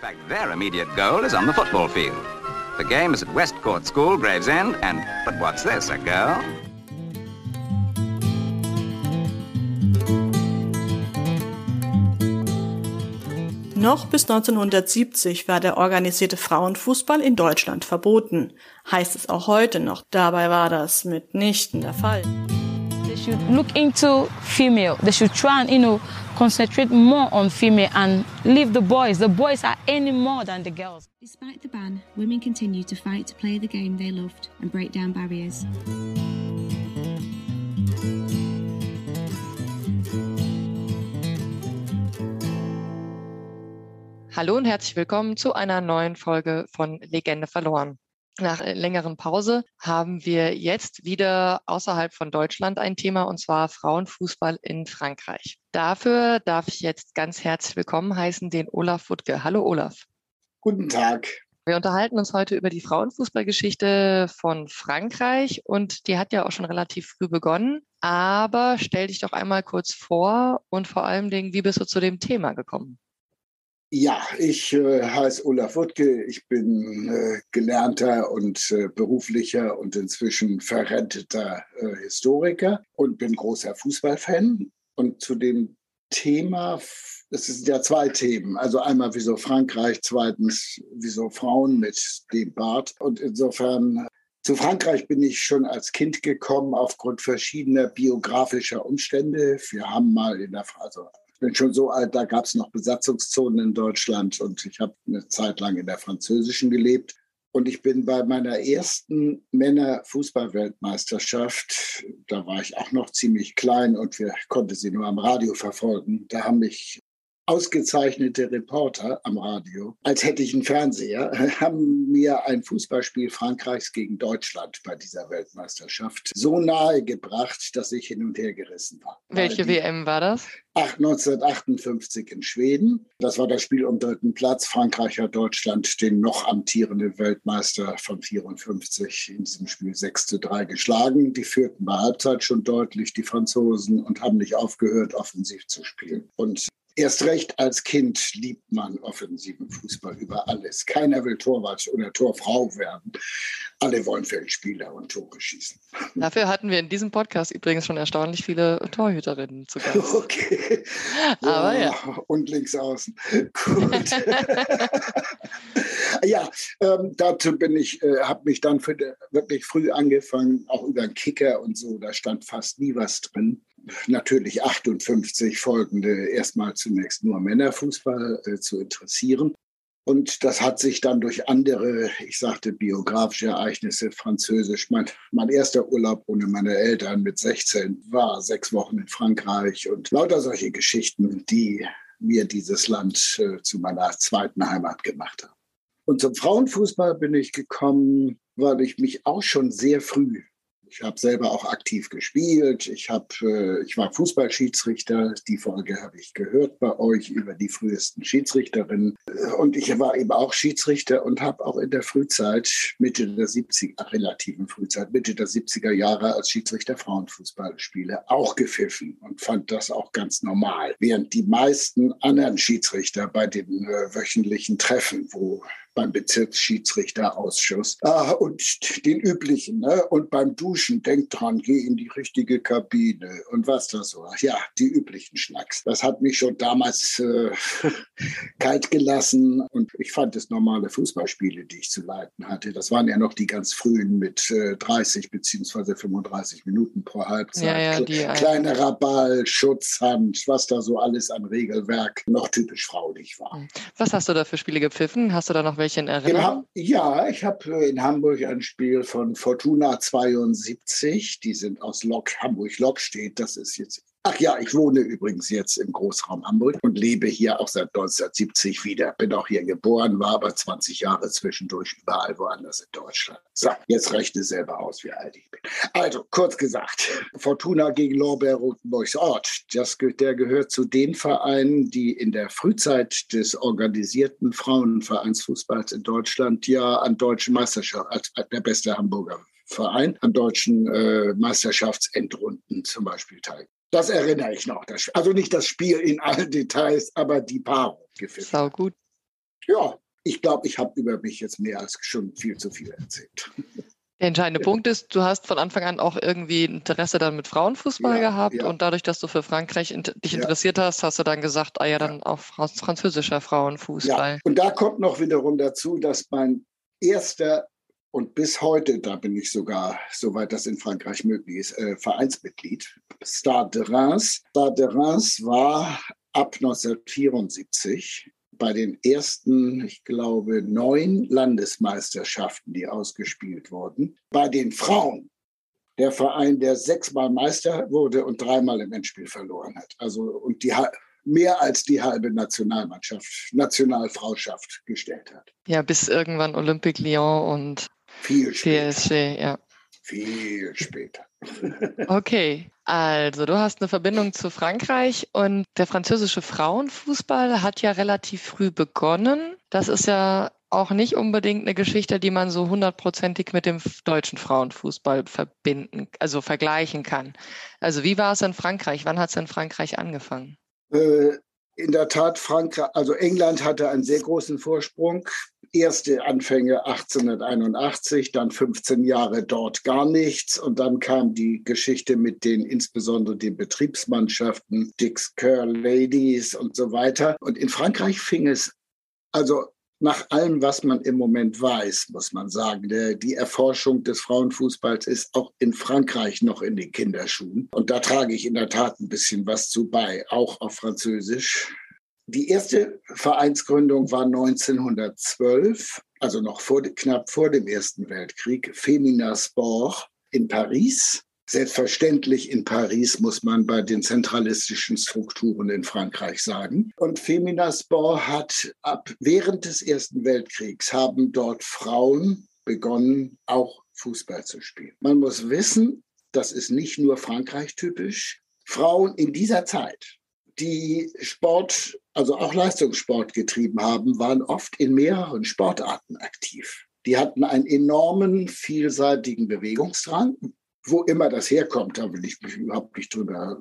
fact, their immediate goal is on the football field. The game is at West Court School, Gravesend, and but what's this, a girl? Noch bis 1970 war der organisierte Frauenfußball in Deutschland verboten. Heißt es auch heute noch. Dabei war das mitnichten der Fall. They should look into female. They should try and, you know, concentrate more on female and leave the boys. The boys are any more than the girls. Despite the ban, women continue to fight to play the game they loved and break down barriers. Hallo und herzlich willkommen zu einer neuen Folge von Legende verloren. Nach längeren Pause haben wir jetzt wieder außerhalb von Deutschland ein Thema und zwar Frauenfußball in Frankreich. Dafür darf ich jetzt ganz herzlich willkommen heißen den Olaf Wuttke. Hallo Olaf. Guten Tag. Wir unterhalten uns heute über die Frauenfußballgeschichte von Frankreich und die hat ja auch schon relativ früh begonnen. Aber stell dich doch einmal kurz vor und vor allem Dingen, wie bist du zu dem Thema gekommen? Ja, ich äh, heiße Olaf Wuttke. Ich bin äh, gelernter und äh, beruflicher und inzwischen verrenteter äh, Historiker und bin großer Fußballfan. Und zu dem Thema, es sind ja zwei Themen. Also einmal wieso Frankreich, zweitens wieso Frauen mit dem Bart. Und insofern zu Frankreich bin ich schon als Kind gekommen aufgrund verschiedener biografischer Umstände. Wir haben mal in der, also bin schon so alt, da gab es noch Besatzungszonen in Deutschland und ich habe eine Zeit lang in der französischen gelebt. Und ich bin bei meiner ersten Männer-Fußball-Weltmeisterschaft, da war ich auch noch ziemlich klein und wir konnten sie nur am Radio verfolgen. Da haben mich ausgezeichnete Reporter am Radio, als hätte ich einen Fernseher, haben mir ein Fußballspiel Frankreichs gegen Deutschland bei dieser Weltmeisterschaft so nahe gebracht, dass ich hin und her gerissen war. Welche WM war das? 1958 in Schweden. Das war das Spiel um dritten Platz. Frankreich hat Deutschland, den noch amtierenden Weltmeister von 54, in diesem Spiel 6 zu 3 geschlagen. Die führten bei Halbzeit schon deutlich, die Franzosen, und haben nicht aufgehört, offensiv zu spielen. Und Erst recht als Kind liebt man offensiven Fußball über alles. Keiner will Torwart oder Torfrau werden. Alle wollen Feldspieler und Tore schießen. Dafür hatten wir in diesem Podcast übrigens schon erstaunlich viele Torhüterinnen zu Gast. Okay. Aber ja. Und links außen. Gut. ja, ähm, dazu bin ich, äh, habe mich dann für, wirklich früh angefangen, auch über den Kicker und so. Da stand fast nie was drin natürlich 58 folgende erstmal zunächst nur Männerfußball äh, zu interessieren. Und das hat sich dann durch andere, ich sagte, biografische Ereignisse, französisch. Mein, mein erster Urlaub ohne meine Eltern mit 16 war sechs Wochen in Frankreich und lauter solche Geschichten, die mir dieses Land äh, zu meiner zweiten Heimat gemacht haben. Und zum Frauenfußball bin ich gekommen, weil ich mich auch schon sehr früh ich habe selber auch aktiv gespielt. Ich, hab, äh, ich war Fußballschiedsrichter. Die Folge habe ich gehört bei euch über die frühesten Schiedsrichterinnen. Und ich war eben auch Schiedsrichter und habe auch in der Frühzeit, Mitte der 70er, relativen Frühzeit, Mitte der 70er Jahre als Schiedsrichter Frauenfußballspiele auch gepfiffen und fand das auch ganz normal. Während die meisten anderen Schiedsrichter bei den äh, wöchentlichen Treffen, wo beim Bezirksschiedsrichterausschuss ah, und den üblichen. Ne? Und beim Duschen, denk dran, geh in die richtige Kabine und was das so. Ja, die üblichen Schnacks. Das hat mich schon damals äh, kalt gelassen und ich fand es normale Fußballspiele, die ich zu leiten hatte. Das waren ja noch die ganz frühen mit äh, 30 beziehungsweise 35 Minuten pro Halbzeit. Ja, ja, Kleinerer Ball, Schutzhand, was da so alles an Regelwerk noch typisch fraulich war. Was hast du da für Spiele gepfiffen? Hast du da noch welche in Erinnerung? ja, ich habe in Hamburg ein Spiel von Fortuna 72. Die sind aus Lok, Hamburg-Lok steht. Das ist jetzt Ach ja, ich wohne übrigens jetzt im Großraum Hamburg und lebe hier auch seit 1970 wieder. Bin auch hier geboren, war aber 20 Jahre zwischendurch überall woanders in Deutschland. So, jetzt rechne selber aus, wie alt ich bin. Also, kurz gesagt, Fortuna gegen Lorbeer Rotenburgs Ort. Das, der gehört zu den Vereinen, die in der Frühzeit des organisierten Frauenvereinsfußballs in Deutschland ja an deutschen Meisterschaften, als der beste Hamburger Verein an deutschen äh, Meisterschaftsendrunden zum Beispiel teil. Das erinnere ich noch. Also nicht das Spiel in allen Details, aber die Paarung. Sau gut. Ja, ich glaube, ich habe über mich jetzt mehr als schon viel zu viel erzählt. Der entscheidende Punkt ist, du hast von Anfang an auch irgendwie Interesse dann mit Frauenfußball ja, gehabt ja. und dadurch, dass du für Frankreich in, dich ja. interessiert hast, hast du dann gesagt, ah ja, dann auch französischer Frauenfußball. Ja. Und da kommt noch wiederum dazu, dass mein erster und bis heute, da bin ich sogar, soweit das in Frankreich möglich ist, äh, Vereinsmitglied, Stade de Reims. Stade de Reims war ab 1974 bei den ersten, ich glaube, neun Landesmeisterschaften, die ausgespielt wurden, bei den Frauen der Verein, der sechsmal Meister wurde und dreimal im Endspiel verloren hat. Also und die mehr als die halbe Nationalmannschaft, Nationalfrauschaft gestellt hat. Ja, bis irgendwann Olympique Lyon und Viel PSG, ja. Viel später. Okay, also du hast eine Verbindung zu Frankreich und der französische Frauenfußball hat ja relativ früh begonnen. Das ist ja auch nicht unbedingt eine Geschichte, die man so hundertprozentig mit dem deutschen Frauenfußball verbinden, also vergleichen kann. Also wie war es in Frankreich? Wann hat es in Frankreich angefangen? Äh, in der Tat, Frankreich, also England hatte einen sehr großen Vorsprung erste Anfänge 1881, dann 15 Jahre dort gar nichts und dann kam die Geschichte mit den insbesondere den Betriebsmannschaften, Dix Kerr Ladies und so weiter. Und in Frankreich fing es also nach allem, was man im Moment weiß, muss man sagen, die Erforschung des Frauenfußballs ist auch in Frankreich noch in den Kinderschuhen. Und da trage ich in der Tat ein bisschen was zu bei, auch auf Französisch. Die erste Vereinsgründung war 1912, also noch vor, knapp vor dem Ersten Weltkrieg, Femina Sport in Paris. Selbstverständlich in Paris muss man bei den zentralistischen Strukturen in Frankreich sagen. Und Femina Sport hat ab während des Ersten Weltkriegs haben dort Frauen begonnen, auch Fußball zu spielen. Man muss wissen, das ist nicht nur Frankreich typisch. Frauen in dieser Zeit, die Sport, also auch Leistungssport getrieben haben, waren oft in mehreren Sportarten aktiv. Die hatten einen enormen, vielseitigen Bewegungsdrang wo immer das herkommt, da will ich mich überhaupt nicht drüber,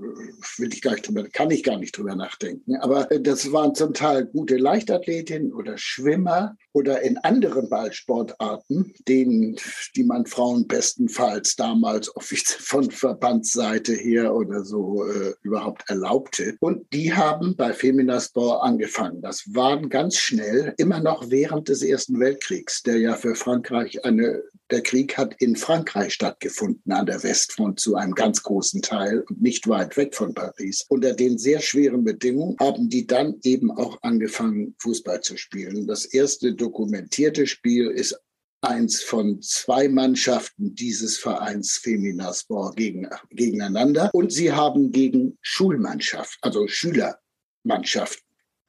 will ich gar nicht drüber, kann ich gar nicht drüber nachdenken. Aber äh, das waren zum Teil gute Leichtathletinnen oder Schwimmer oder in anderen Ballsportarten, denen, die man Frauen bestenfalls damals von Verbandsseite her oder so äh, überhaupt erlaubte. Und die haben bei Feminasport angefangen. Das waren ganz schnell, immer noch während des Ersten Weltkriegs, der ja für Frankreich eine der Krieg hat in Frankreich stattgefunden, an der Westfront zu einem ganz großen Teil und nicht weit weg von Paris. Unter den sehr schweren Bedingungen haben die dann eben auch angefangen, Fußball zu spielen. Das erste dokumentierte Spiel ist eins von zwei Mannschaften dieses Vereins Feminasport gegen, gegeneinander. Und sie haben gegen Schulmannschaft, also Schülermannschaften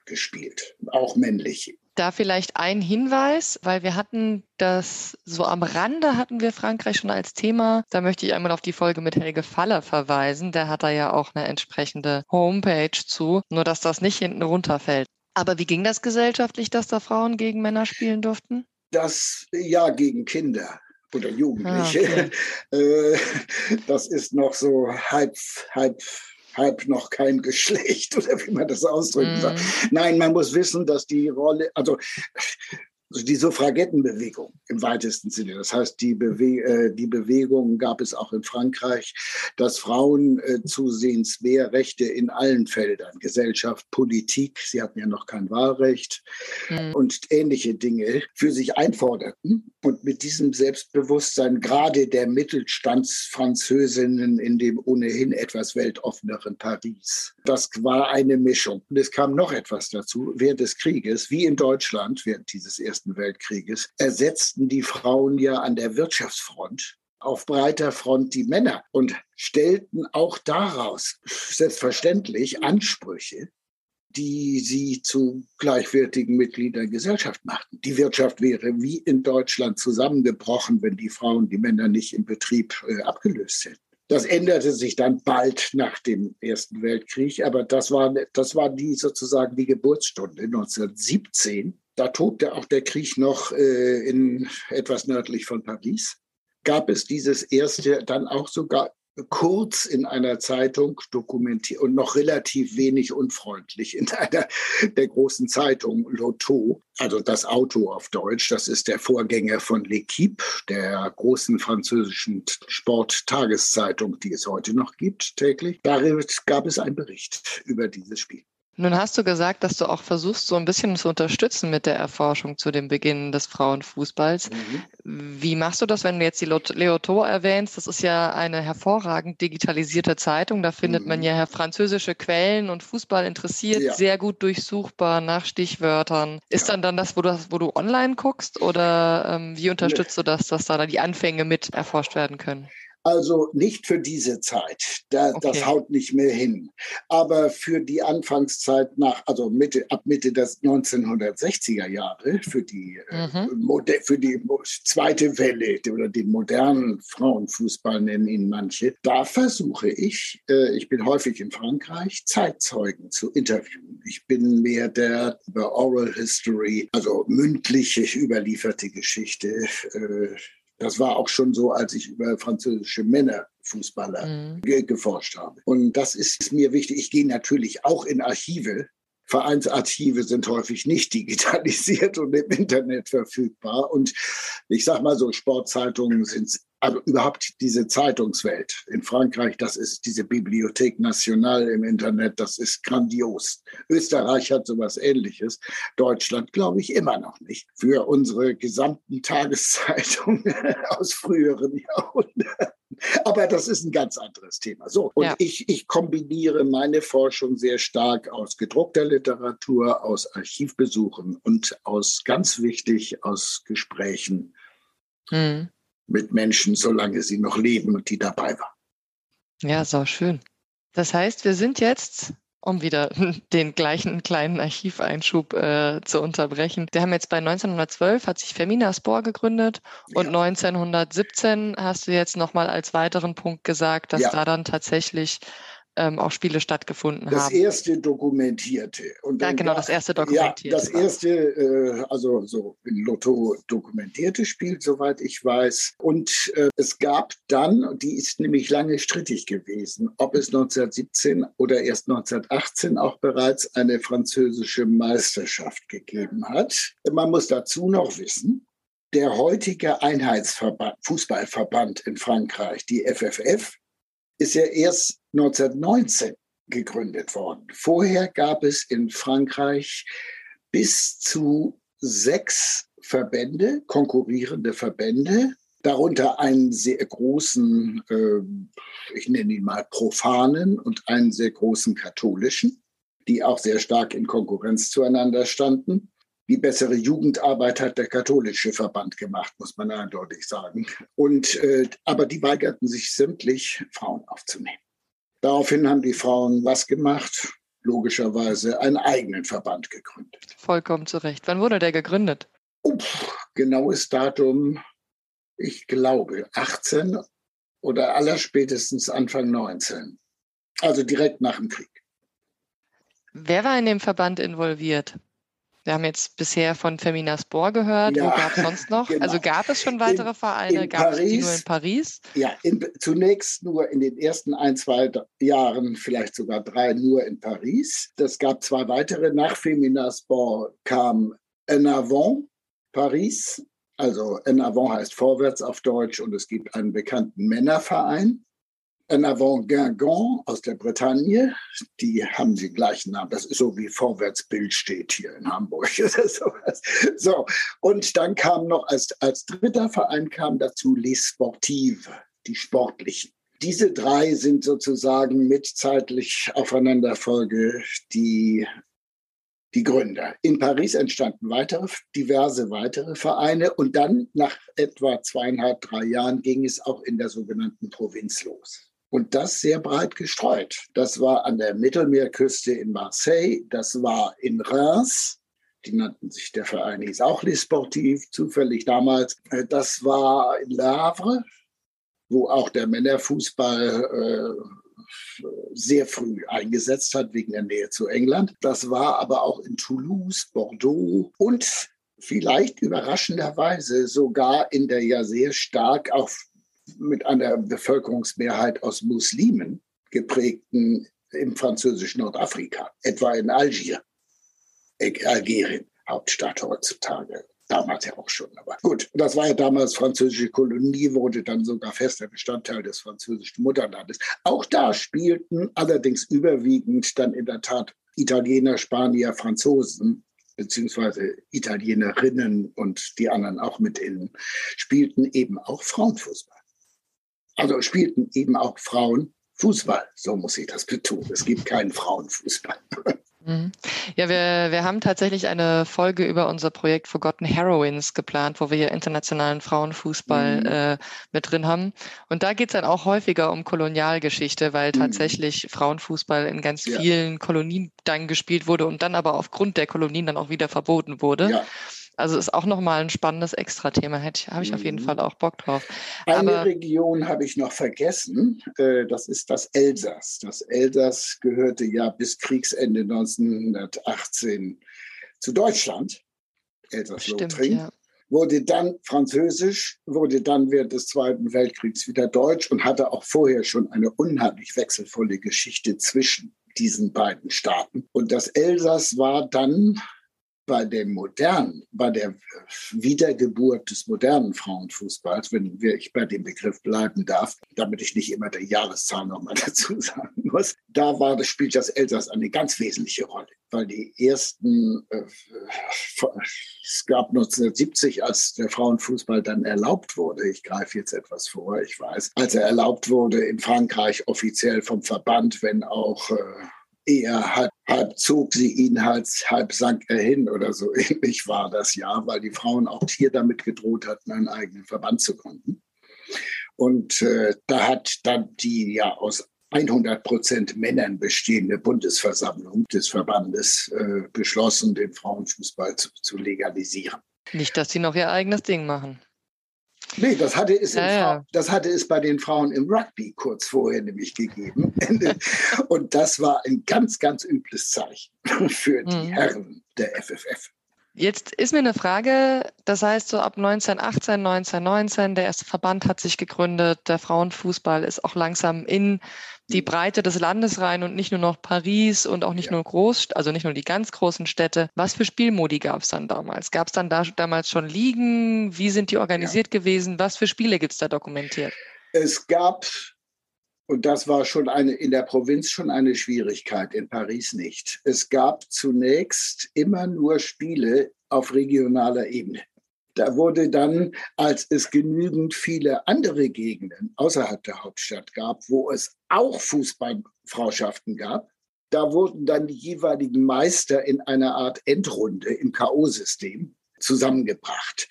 gespielt, auch männliche. Da vielleicht ein Hinweis, weil wir hatten das so am Rande hatten wir Frankreich schon als Thema. Da möchte ich einmal auf die Folge mit Helge Faller verweisen. Der hat da ja auch eine entsprechende Homepage zu, nur dass das nicht hinten runterfällt. Aber wie ging das gesellschaftlich, dass da Frauen gegen Männer spielen durften? Das ja gegen Kinder oder Jugendliche. Ah, okay. das ist noch so halb, halb halb noch kein Geschlecht oder wie man das ausdrücken mm. soll. Nein, man muss wissen, dass die Rolle, also also die Suffragettenbewegung im weitesten Sinne. Das heißt, die, Bewe äh, die Bewegung gab es auch in Frankreich, dass Frauen äh, zusehends mehr Rechte in allen Feldern, Gesellschaft, Politik, sie hatten ja noch kein Wahlrecht mhm. und ähnliche Dinge für sich einforderten. Und mit diesem Selbstbewusstsein gerade der Mittelstandsfranzösinnen in dem ohnehin etwas weltoffeneren Paris. Das war eine Mischung. Und es kam noch etwas dazu. Während des Krieges, wie in Deutschland während dieses ersten Ersten Weltkrieges, ersetzten die Frauen ja an der Wirtschaftsfront auf breiter Front die Männer und stellten auch daraus selbstverständlich Ansprüche, die sie zu gleichwertigen Mitgliedern der Gesellschaft machten. Die Wirtschaft wäre wie in Deutschland zusammengebrochen, wenn die Frauen die Männer nicht im Betrieb äh, abgelöst hätten. Das änderte sich dann bald nach dem Ersten Weltkrieg, aber das war, das war die sozusagen die Geburtsstunde 1917 da tobte auch der Krieg noch äh, in etwas nördlich von Paris. Gab es dieses erste, dann auch sogar kurz in einer Zeitung dokumentiert und noch relativ wenig unfreundlich in einer der großen Zeitungen, Lotto, also das Auto auf Deutsch. Das ist der Vorgänger von L'Equipe, der großen französischen Sporttageszeitung, die es heute noch gibt, täglich. Darin gab es einen Bericht über dieses Spiel. Nun hast du gesagt, dass du auch versuchst, so ein bisschen zu unterstützen mit der Erforschung zu dem Beginn des Frauenfußballs. Mhm. Wie machst du das, wenn du jetzt die Leoto erwähnst? Das ist ja eine hervorragend digitalisierte Zeitung. Da findet mhm. man ja französische Quellen und Fußball interessiert, ja. sehr gut durchsuchbar nach Stichwörtern. Ist ja. dann dann das, wo du, wo du online guckst oder ähm, wie unterstützt nee. du das, dass da die Anfänge mit erforscht werden können? Also nicht für diese Zeit, da, okay. das haut nicht mehr hin. Aber für die Anfangszeit nach, also Mitte, ab Mitte des 1960er Jahre, für die, äh, mhm. äh, für die zweite Welle oder den modernen Frauenfußball nennen ihn manche, da versuche ich, äh, ich bin häufig in Frankreich, Zeitzeugen zu interviewen. Ich bin mehr der über Oral History, also mündliche überlieferte Geschichte, äh, das war auch schon so, als ich über französische Männerfußballer mhm. ge geforscht habe. Und das ist mir wichtig. Ich gehe natürlich auch in Archive. Vereinsarchive sind häufig nicht digitalisiert und im Internet verfügbar. Und ich sage mal so, Sportzeitungen sind also überhaupt diese Zeitungswelt in Frankreich, das ist diese Bibliothek Nationale im Internet, das ist grandios. Österreich hat sowas ähnliches, Deutschland glaube ich immer noch nicht. Für unsere gesamten Tageszeitungen aus früheren Jahrhunderten. Aber das ist ein ganz anderes Thema. So, und ja. ich, ich kombiniere meine Forschung sehr stark aus gedruckter Literatur, aus Archivbesuchen und aus, ganz wichtig, aus Gesprächen. Hm mit Menschen, solange sie noch leben und die dabei waren. Ja, so schön. Das heißt, wir sind jetzt, um wieder den gleichen kleinen Archiveinschub äh, zu unterbrechen. Wir haben jetzt bei 1912 hat sich Femina Spor gegründet und ja. 1917 hast du jetzt nochmal als weiteren Punkt gesagt, dass ja. da dann tatsächlich ähm, auch Spiele stattgefunden das haben. Das erste dokumentierte. Und ja, genau, das erste dokumentierte. Ja, das erste, äh, also so in Lotto dokumentierte Spiel, soweit ich weiß. Und äh, es gab dann, die ist nämlich lange strittig gewesen, ob es 1917 oder erst 1918 auch bereits eine französische Meisterschaft gegeben hat. Man muss dazu noch wissen, der heutige Einheitsverband, Fußballverband in Frankreich, die FFF, ist ja erst 1919 gegründet worden. Vorher gab es in Frankreich bis zu sechs Verbände, konkurrierende Verbände, darunter einen sehr großen, äh, ich nenne ihn mal profanen und einen sehr großen katholischen, die auch sehr stark in Konkurrenz zueinander standen. Die bessere Jugendarbeit hat der katholische Verband gemacht, muss man eindeutig sagen. Und, äh, aber die weigerten sich sämtlich, Frauen aufzunehmen. Daraufhin haben die Frauen was gemacht? Logischerweise einen eigenen Verband gegründet. Vollkommen zu Recht. Wann wurde der gegründet? Uff, genaues Datum, ich glaube 18 oder allerspätestens Anfang 19. Also direkt nach dem Krieg. Wer war in dem Verband involviert? Wir haben jetzt bisher von Femina Spor gehört. Ja, Wo gab es sonst noch? Genau. Also gab es schon weitere in, Vereine? gab es die nur in Paris? Ja, in, zunächst nur in den ersten ein, zwei Jahren, vielleicht sogar drei, nur in Paris. Es gab zwei weitere. Nach Femina Sport kam En Avant Paris. Also En Avant heißt vorwärts auf Deutsch und es gibt einen bekannten Männerverein. En Avant Guingamp aus der Bretagne, die haben den gleichen Namen. Das ist so wie Vorwärtsbild steht hier in Hamburg. So, und dann kam noch als, als dritter Verein kam dazu Les Sportives, die Sportlichen. Diese drei sind sozusagen mit zeitlich Aufeinanderfolge die, die Gründer. In Paris entstanden weitere, diverse weitere Vereine und dann nach etwa zweieinhalb, drei Jahren ging es auch in der sogenannten Provinz los. Und das sehr breit gestreut. Das war an der Mittelmeerküste in Marseille, das war in Reims, die nannten sich, der Verein hieß auch Les Sportifs, zufällig damals. Äh, das war in Le Havre, wo auch der Männerfußball äh, sehr früh eingesetzt hat, wegen der Nähe zu England. Das war aber auch in Toulouse, Bordeaux und vielleicht überraschenderweise sogar in der ja sehr stark auf mit einer Bevölkerungsmehrheit aus Muslimen geprägten im französischen Nordafrika, etwa in Algier, Algerien, Hauptstadt heutzutage. Damals ja auch schon. Aber gut, das war ja damals französische Kolonie, wurde dann sogar fester Bestandteil des französischen Mutterlandes. Auch da spielten allerdings überwiegend dann in der Tat Italiener, Spanier, Franzosen beziehungsweise Italienerinnen und die anderen auch mit innen, spielten eben auch Frauenfußball. Also spielten eben auch Frauen Fußball, so muss ich das betonen. Es gibt keinen Frauenfußball. Mhm. Ja, wir, wir haben tatsächlich eine Folge über unser Projekt Forgotten Heroines geplant, wo wir hier internationalen Frauenfußball mhm. äh, mit drin haben. Und da geht es dann auch häufiger um Kolonialgeschichte, weil mhm. tatsächlich Frauenfußball in ganz ja. vielen Kolonien dann gespielt wurde und dann aber aufgrund der Kolonien dann auch wieder verboten wurde. Ja. Also ist auch nochmal ein spannendes Extra-Thema. Habe ich auf jeden mhm. Fall auch Bock drauf. Eine Aber, Region habe ich noch vergessen. Äh, das ist das Elsass. Das Elsass gehörte ja bis Kriegsende 1918 zu Deutschland. Elsass-Lothringen. Ja. Wurde dann französisch, wurde dann während des Zweiten Weltkriegs wieder deutsch und hatte auch vorher schon eine unheimlich wechselvolle Geschichte zwischen diesen beiden Staaten. Und das Elsass war dann bei dem modernen, bei der Wiedergeburt des modernen Frauenfußballs, wenn ich bei dem Begriff bleiben darf, damit ich nicht immer die Jahreszahl nochmal dazu sagen muss, da war das, spielt das Elsass eine ganz wesentliche Rolle, weil die ersten, äh, es gab 1970, als der Frauenfußball dann erlaubt wurde, ich greife jetzt etwas vor, ich weiß, als er erlaubt wurde in Frankreich offiziell vom Verband, wenn auch äh, eher halb, halb zog sie ihn, halb, halb sank er hin oder so ähnlich war das ja, weil die Frauen auch hier damit gedroht hatten, einen eigenen Verband zu gründen. Und äh, da hat dann die ja aus 100 Prozent Männern bestehende Bundesversammlung des Verbandes äh, beschlossen, den Frauenfußball zu, zu legalisieren. Nicht, dass sie noch ihr eigenes Ding machen. Nee, das hatte, es ja, ja. das hatte es bei den Frauen im Rugby kurz vorher nämlich gegeben. Und das war ein ganz, ganz übles Zeichen für die mhm. Herren der FFF. Jetzt ist mir eine Frage, das heißt so ab 1918, 1919, der erste Verband hat sich gegründet, der Frauenfußball ist auch langsam in die Breite des Landes rein und nicht nur noch Paris und auch nicht ja. nur groß, also nicht nur die ganz großen Städte. Was für Spielmodi gab es dann damals? Gab es dann da, damals schon Ligen? Wie sind die organisiert ja. gewesen? Was für Spiele gibt es da dokumentiert? Es gab, und das war schon eine, in der Provinz schon eine Schwierigkeit, in Paris nicht. Es gab zunächst immer nur Spiele auf regionaler Ebene. Da wurde dann, als es genügend viele andere Gegenden außerhalb der Hauptstadt gab, wo es auch Fußballfrauschaften gab, da wurden dann die jeweiligen Meister in einer Art Endrunde im K.O.-System zusammengebracht.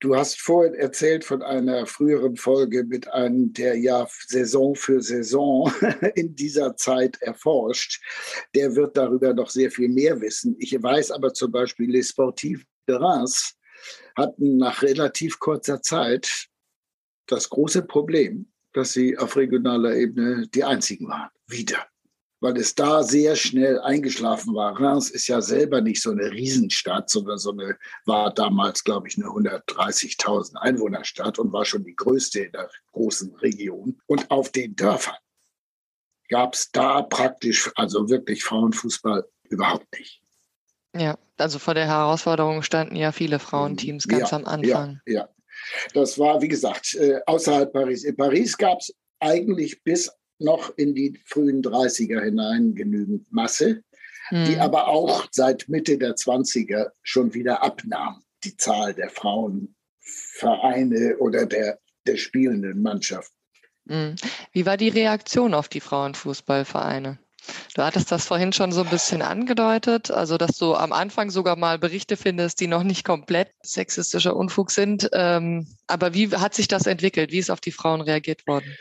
Du hast vorhin erzählt von einer früheren Folge mit einem, der ja Saison für Saison in dieser Zeit erforscht. Der wird darüber noch sehr viel mehr wissen. Ich weiß aber zum Beispiel, Les Sportifs de Reims hatten nach relativ kurzer Zeit das große Problem, dass sie auf regionaler Ebene die einzigen waren. Wieder. Weil es da sehr schnell eingeschlafen war. Reims ist ja selber nicht so eine Riesenstadt, sondern so eine, war damals, glaube ich, eine 130.000 Einwohnerstadt und war schon die größte in der großen Region. Und auf den Dörfern gab es da praktisch, also wirklich Frauenfußball überhaupt nicht. Ja, also vor der Herausforderung standen ja viele Frauenteams ganz ja, am Anfang. Ja, ja. Das war, wie gesagt, äh, außerhalb Paris. In Paris gab es eigentlich bis noch in die frühen 30er hinein genügend Masse, hm. die aber auch seit Mitte der 20er schon wieder abnahm, die Zahl der Frauenvereine oder der, der spielenden Mannschaft. Hm. Wie war die Reaktion auf die Frauenfußballvereine? Du hattest das vorhin schon so ein bisschen angedeutet, also dass du am Anfang sogar mal Berichte findest, die noch nicht komplett sexistischer Unfug sind. Ähm, aber wie hat sich das entwickelt? Wie ist auf die Frauen reagiert worden?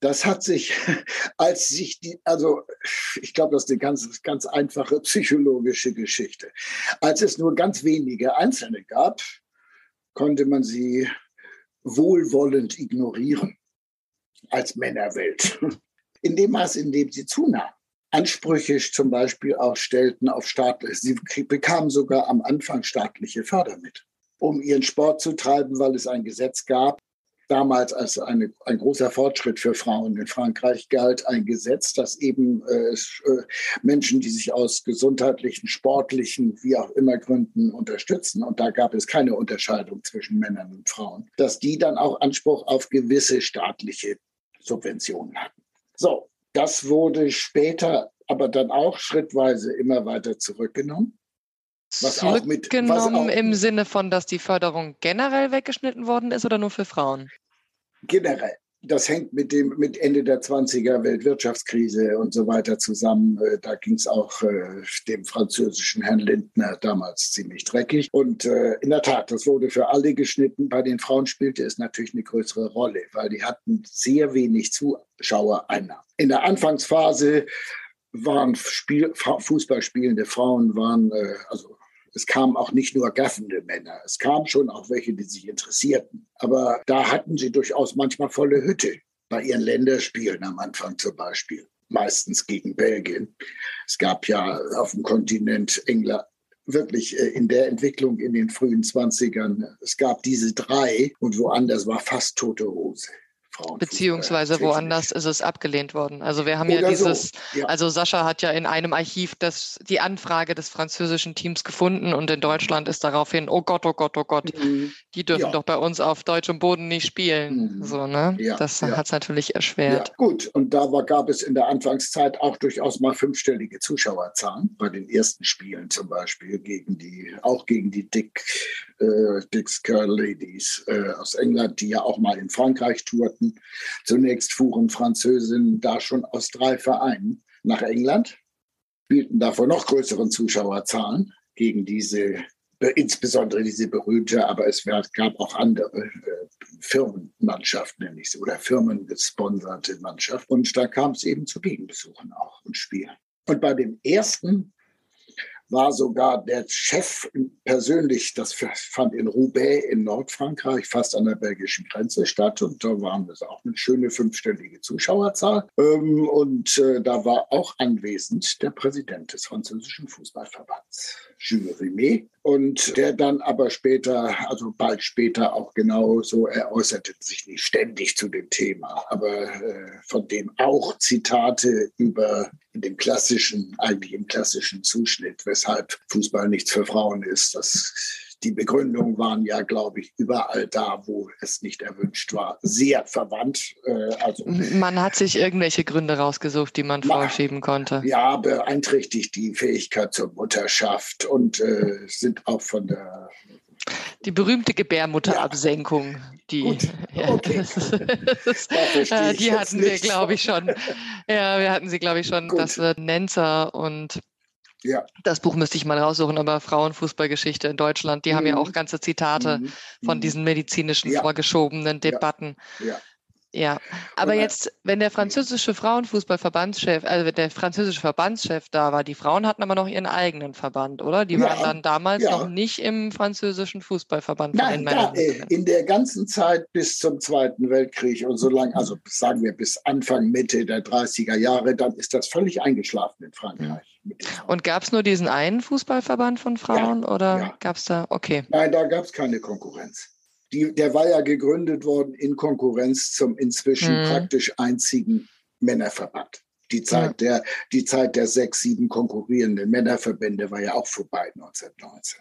Das hat sich, als sich die, also ich glaube, das ist eine ganz, ganz einfache psychologische Geschichte. Als es nur ganz wenige Einzelne gab, konnte man sie wohlwollend ignorieren als Männerwelt. In dem Maß, in dem sie zunahm, Ansprüche zum Beispiel auch stellten auf staatliche, sie bekamen sogar am Anfang staatliche Fördermittel, um ihren Sport zu treiben, weil es ein Gesetz gab, damals als eine, ein großer Fortschritt für Frauen in Frankreich galt, ein Gesetz, das eben äh, äh, Menschen, die sich aus gesundheitlichen, sportlichen, wie auch immer Gründen unterstützen, und da gab es keine Unterscheidung zwischen Männern und Frauen, dass die dann auch Anspruch auf gewisse staatliche Subventionen hatten. So, das wurde später aber dann auch schrittweise immer weiter zurückgenommen. Was auch mit, was auch, im Sinne von, dass die Förderung generell weggeschnitten worden ist oder nur für Frauen? Generell. Das hängt mit dem mit Ende der 20er Weltwirtschaftskrise und so weiter zusammen. Äh, da ging es auch äh, dem französischen Herrn Lindner damals ziemlich dreckig. Und äh, in der Tat, das wurde für alle geschnitten. Bei den Frauen spielte es natürlich eine größere Rolle, weil die hatten sehr wenig Zuschauer einer. In der Anfangsphase waren Spiel, Fußball spielende Frauen waren äh, also es kamen auch nicht nur gaffende Männer, es kamen schon auch welche, die sich interessierten. Aber da hatten sie durchaus manchmal volle Hütte bei ihren Länderspielen am Anfang zum Beispiel, meistens gegen Belgien. Es gab ja auf dem Kontinent England wirklich äh, in der Entwicklung in den frühen 20ern, es gab diese drei und woanders war fast tote Hose. Beziehungsweise woanders ist es abgelehnt worden. Also wir haben Oder ja dieses, so. ja. also Sascha hat ja in einem Archiv das, die Anfrage des französischen Teams gefunden und in Deutschland ist daraufhin, oh Gott, oh Gott, oh Gott, mhm. die dürfen ja. doch bei uns auf deutschem Boden nicht spielen. Mhm. So, ne? Ja, das hat es natürlich erschwert. gut, und da war, gab es in der Anfangszeit auch durchaus mal fünfstellige Zuschauerzahlen, bei den ersten Spielen zum Beispiel, gegen die, auch gegen die Dick, äh, Dick's Curl Ladies äh, aus England, die ja auch mal in Frankreich tourten Zunächst fuhren Französinnen da schon aus drei Vereinen nach England, spielten davor noch größeren Zuschauerzahlen gegen diese, insbesondere diese berühmte, aber es gab auch andere äh, Firmenmannschaften, nenne ich sie, oder firmengesponserte Mannschaft. Und da kam es eben zu Gegenbesuchen auch und Spielen. Und bei dem ersten war sogar der Chef persönlich, das fand in Roubaix in Nordfrankreich, fast an der belgischen Grenze statt. Und da waren es auch eine schöne fünfstellige Zuschauerzahl. Ähm, und äh, da war auch anwesend der Präsident des französischen Fußballverbands, Jules Rimet. Und der dann aber später, also bald später auch genau so, er äußerte sich nicht ständig zu dem Thema, aber äh, von dem auch Zitate über den klassischen, eigentlich im klassischen Zuschnitt, weshalb Fußball nichts für Frauen ist. Das, die Begründungen waren ja, glaube ich, überall da, wo es nicht erwünscht war, sehr verwandt. Äh, also, man hat sich irgendwelche Gründe rausgesucht, die man, man vorschieben konnte. Ja, beeinträchtigt die Fähigkeit zur Mutterschaft und äh, sind auch von der die berühmte Gebärmutterabsenkung, die, ja, okay. das, das, die hatten wir, glaube ich, schon. Ja, wir hatten sie, glaube ich, schon. Gut. Das wird Nenzer und ja. Das Buch müsste ich mal raussuchen, aber Frauenfußballgeschichte in Deutschland, die mhm. haben ja mhm. auch ganze Zitate mhm. von mhm. diesen medizinischen ja. vorgeschobenen Debatten. Ja. Ja, aber jetzt, wenn der französische Frauenfußballverbandschef, also der französische Verbandschef da war, die Frauen hatten aber noch ihren eigenen Verband, oder? Die ja, waren dann damals ja. noch nicht im französischen Fußballverband. Nein, da, in der ganzen Zeit bis zum Zweiten Weltkrieg und so lange, also sagen wir bis Anfang, Mitte der 30er Jahre, dann ist das völlig eingeschlafen in Frankreich. Und gab es nur diesen einen Fußballverband von Frauen ja, oder gab es da, okay. Nein, da gab es keine Konkurrenz die, der war ja gegründet worden in Konkurrenz zum inzwischen mhm. praktisch einzigen Männerverband. Die Zeit, ja. der, die Zeit der sechs, sieben konkurrierenden Männerverbände war ja auch vorbei 1919.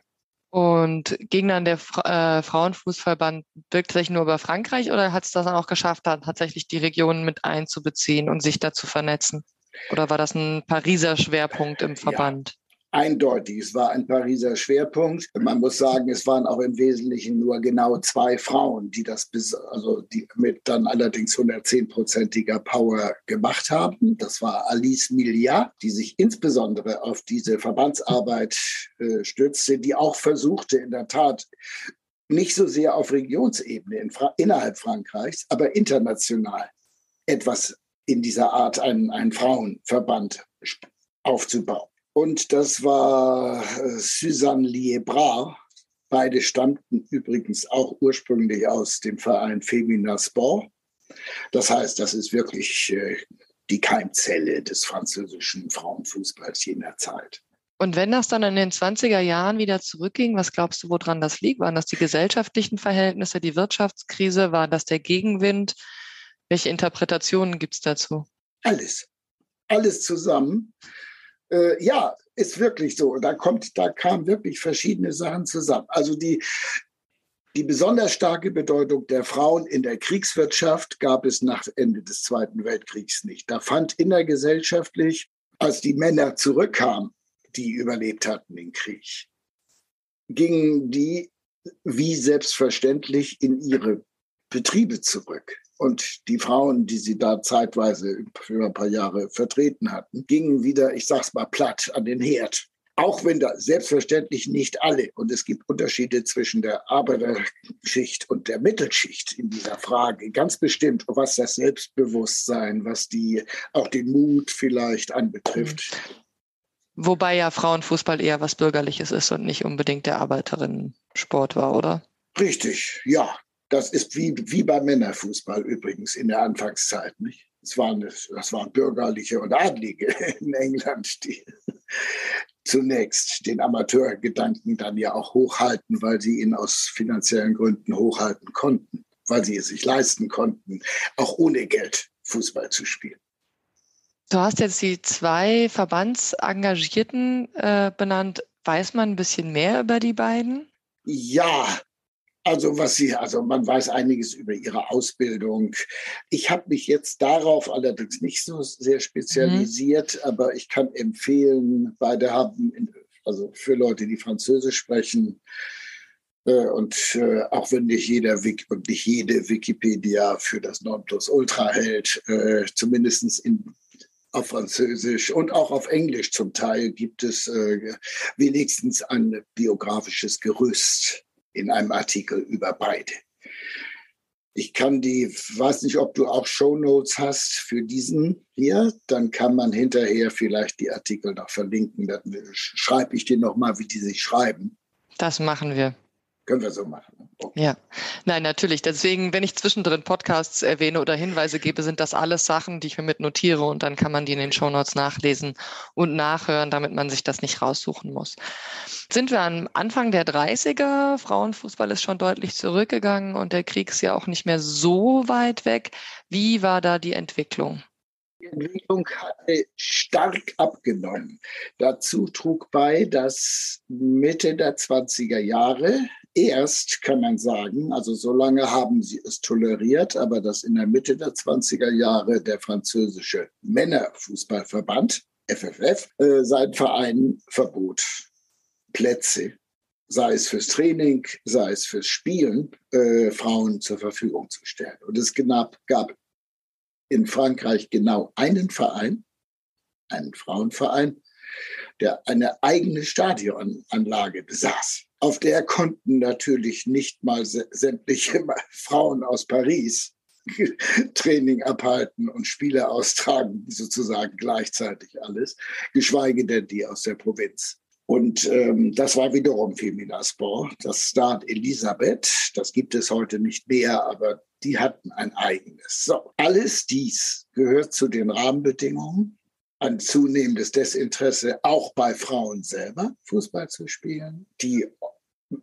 Und ging dann der äh, Frauenfußballband wirklich nur über Frankreich oder hat es das dann auch geschafft, dann tatsächlich die Regionen mit einzubeziehen und sich da zu vernetzen? Oder war das ein Pariser Schwerpunkt im Verband? Eindeutig. Es war ein Pariser Schwerpunkt. Man muss sagen, es waren auch im Wesentlichen nur genau zwei Frauen, die das bis, also die mit dann allerdings 110-prozentiger Power gemacht haben. Das war Alice Milia, die sich insbesondere auf diese Verbandsarbeit äh, stützte, die auch versuchte, in der Tat nicht so sehr auf Regionsebene in Fra innerhalb Frankreichs, aber international etwas in dieser Art, einen, einen Frauenverband aufzubauen. Und das war äh, Suzanne Liebra. Beide stammten übrigens auch ursprünglich aus dem Verein Femina Sport. Das heißt, das ist wirklich äh, die Keimzelle des französischen Frauenfußballs jener Zeit. Und wenn das dann in den 20er Jahren wieder zurückging, was glaubst du, woran das liegt? Waren das die gesellschaftlichen Verhältnisse, die Wirtschaftskrise? War das der Gegenwind? Welche Interpretationen gibt es dazu? Alles. Alles zusammen. Äh, ja, ist wirklich so. Da kommt, da kamen wirklich verschiedene Sachen zusammen. Also die, die besonders starke Bedeutung der Frauen in der Kriegswirtschaft gab es nach Ende des Zweiten Weltkriegs nicht. Da fand innergesellschaftlich, als die Männer zurückkamen, die überlebt hatten den Krieg, gingen die wie selbstverständlich in ihre Betriebe zurück. Und die Frauen, die sie da zeitweise für ein paar Jahre vertreten hatten, gingen wieder, ich sag's mal platt, an den Herd. Auch wenn da selbstverständlich nicht alle, und es gibt Unterschiede zwischen der Arbeiterschicht und der Mittelschicht in dieser Frage, ganz bestimmt, was das Selbstbewusstsein, was die, auch den Mut vielleicht anbetrifft. Wobei ja Frauenfußball eher was Bürgerliches ist und nicht unbedingt der Arbeiterinnensport war, oder? Richtig, ja. Das ist wie, wie beim Männerfußball übrigens in der Anfangszeit. Nicht? Das, waren, das waren Bürgerliche und Adlige in England, die zunächst den Amateurgedanken dann ja auch hochhalten, weil sie ihn aus finanziellen Gründen hochhalten konnten, weil sie es sich leisten konnten, auch ohne Geld Fußball zu spielen. Du hast jetzt die zwei Verbandsengagierten äh, benannt. Weiß man ein bisschen mehr über die beiden? Ja, also was sie, also man weiß einiges über ihre Ausbildung. Ich habe mich jetzt darauf allerdings nicht so sehr spezialisiert, mhm. aber ich kann empfehlen, beide haben, also für Leute, die Französisch sprechen, äh, und äh, auch wenn nicht jeder Wik und nicht jede Wikipedia für das Nonplusultra hält, äh, zumindest in auf Französisch und auch auf Englisch zum Teil gibt es äh, wenigstens ein biografisches Gerüst in einem Artikel über beide. Ich kann die, weiß nicht, ob du auch Shownotes hast für diesen hier, dann kann man hinterher vielleicht die Artikel noch verlinken. Dann schreibe ich dir nochmal, wie die sich schreiben. Das machen wir. Können wir so machen. Okay. Ja, nein, natürlich. Deswegen, wenn ich zwischendrin Podcasts erwähne oder Hinweise gebe, sind das alles Sachen, die ich mir mit notiere und dann kann man die in den Shownotes nachlesen und nachhören, damit man sich das nicht raussuchen muss. Sind wir am Anfang der 30er? Frauenfußball ist schon deutlich zurückgegangen und der Krieg ist ja auch nicht mehr so weit weg. Wie war da die Entwicklung? Die Entwicklung hatte stark abgenommen. Dazu trug bei, dass Mitte der 20er Jahre erst, kann man sagen, also so lange haben sie es toleriert, aber dass in der Mitte der 20er Jahre der französische Männerfußballverband, FFF, äh, seinen Verein verbot. Plätze, sei es fürs Training, sei es fürs Spielen, äh, Frauen zur Verfügung zu stellen. Und es gab, gab in Frankreich genau einen Verein, einen Frauenverein, der eine eigene Stadionanlage besaß. Auf der konnten natürlich nicht mal sämtliche Frauen aus Paris Training abhalten und Spiele austragen, sozusagen gleichzeitig alles, geschweige denn die aus der Provinz. Und ähm, das war wiederum Feminasport. Das Start Elisabeth, das gibt es heute nicht mehr, aber die hatten ein eigenes. So, alles dies gehört zu den Rahmenbedingungen, ein zunehmendes Desinteresse auch bei Frauen selber, Fußball zu spielen, die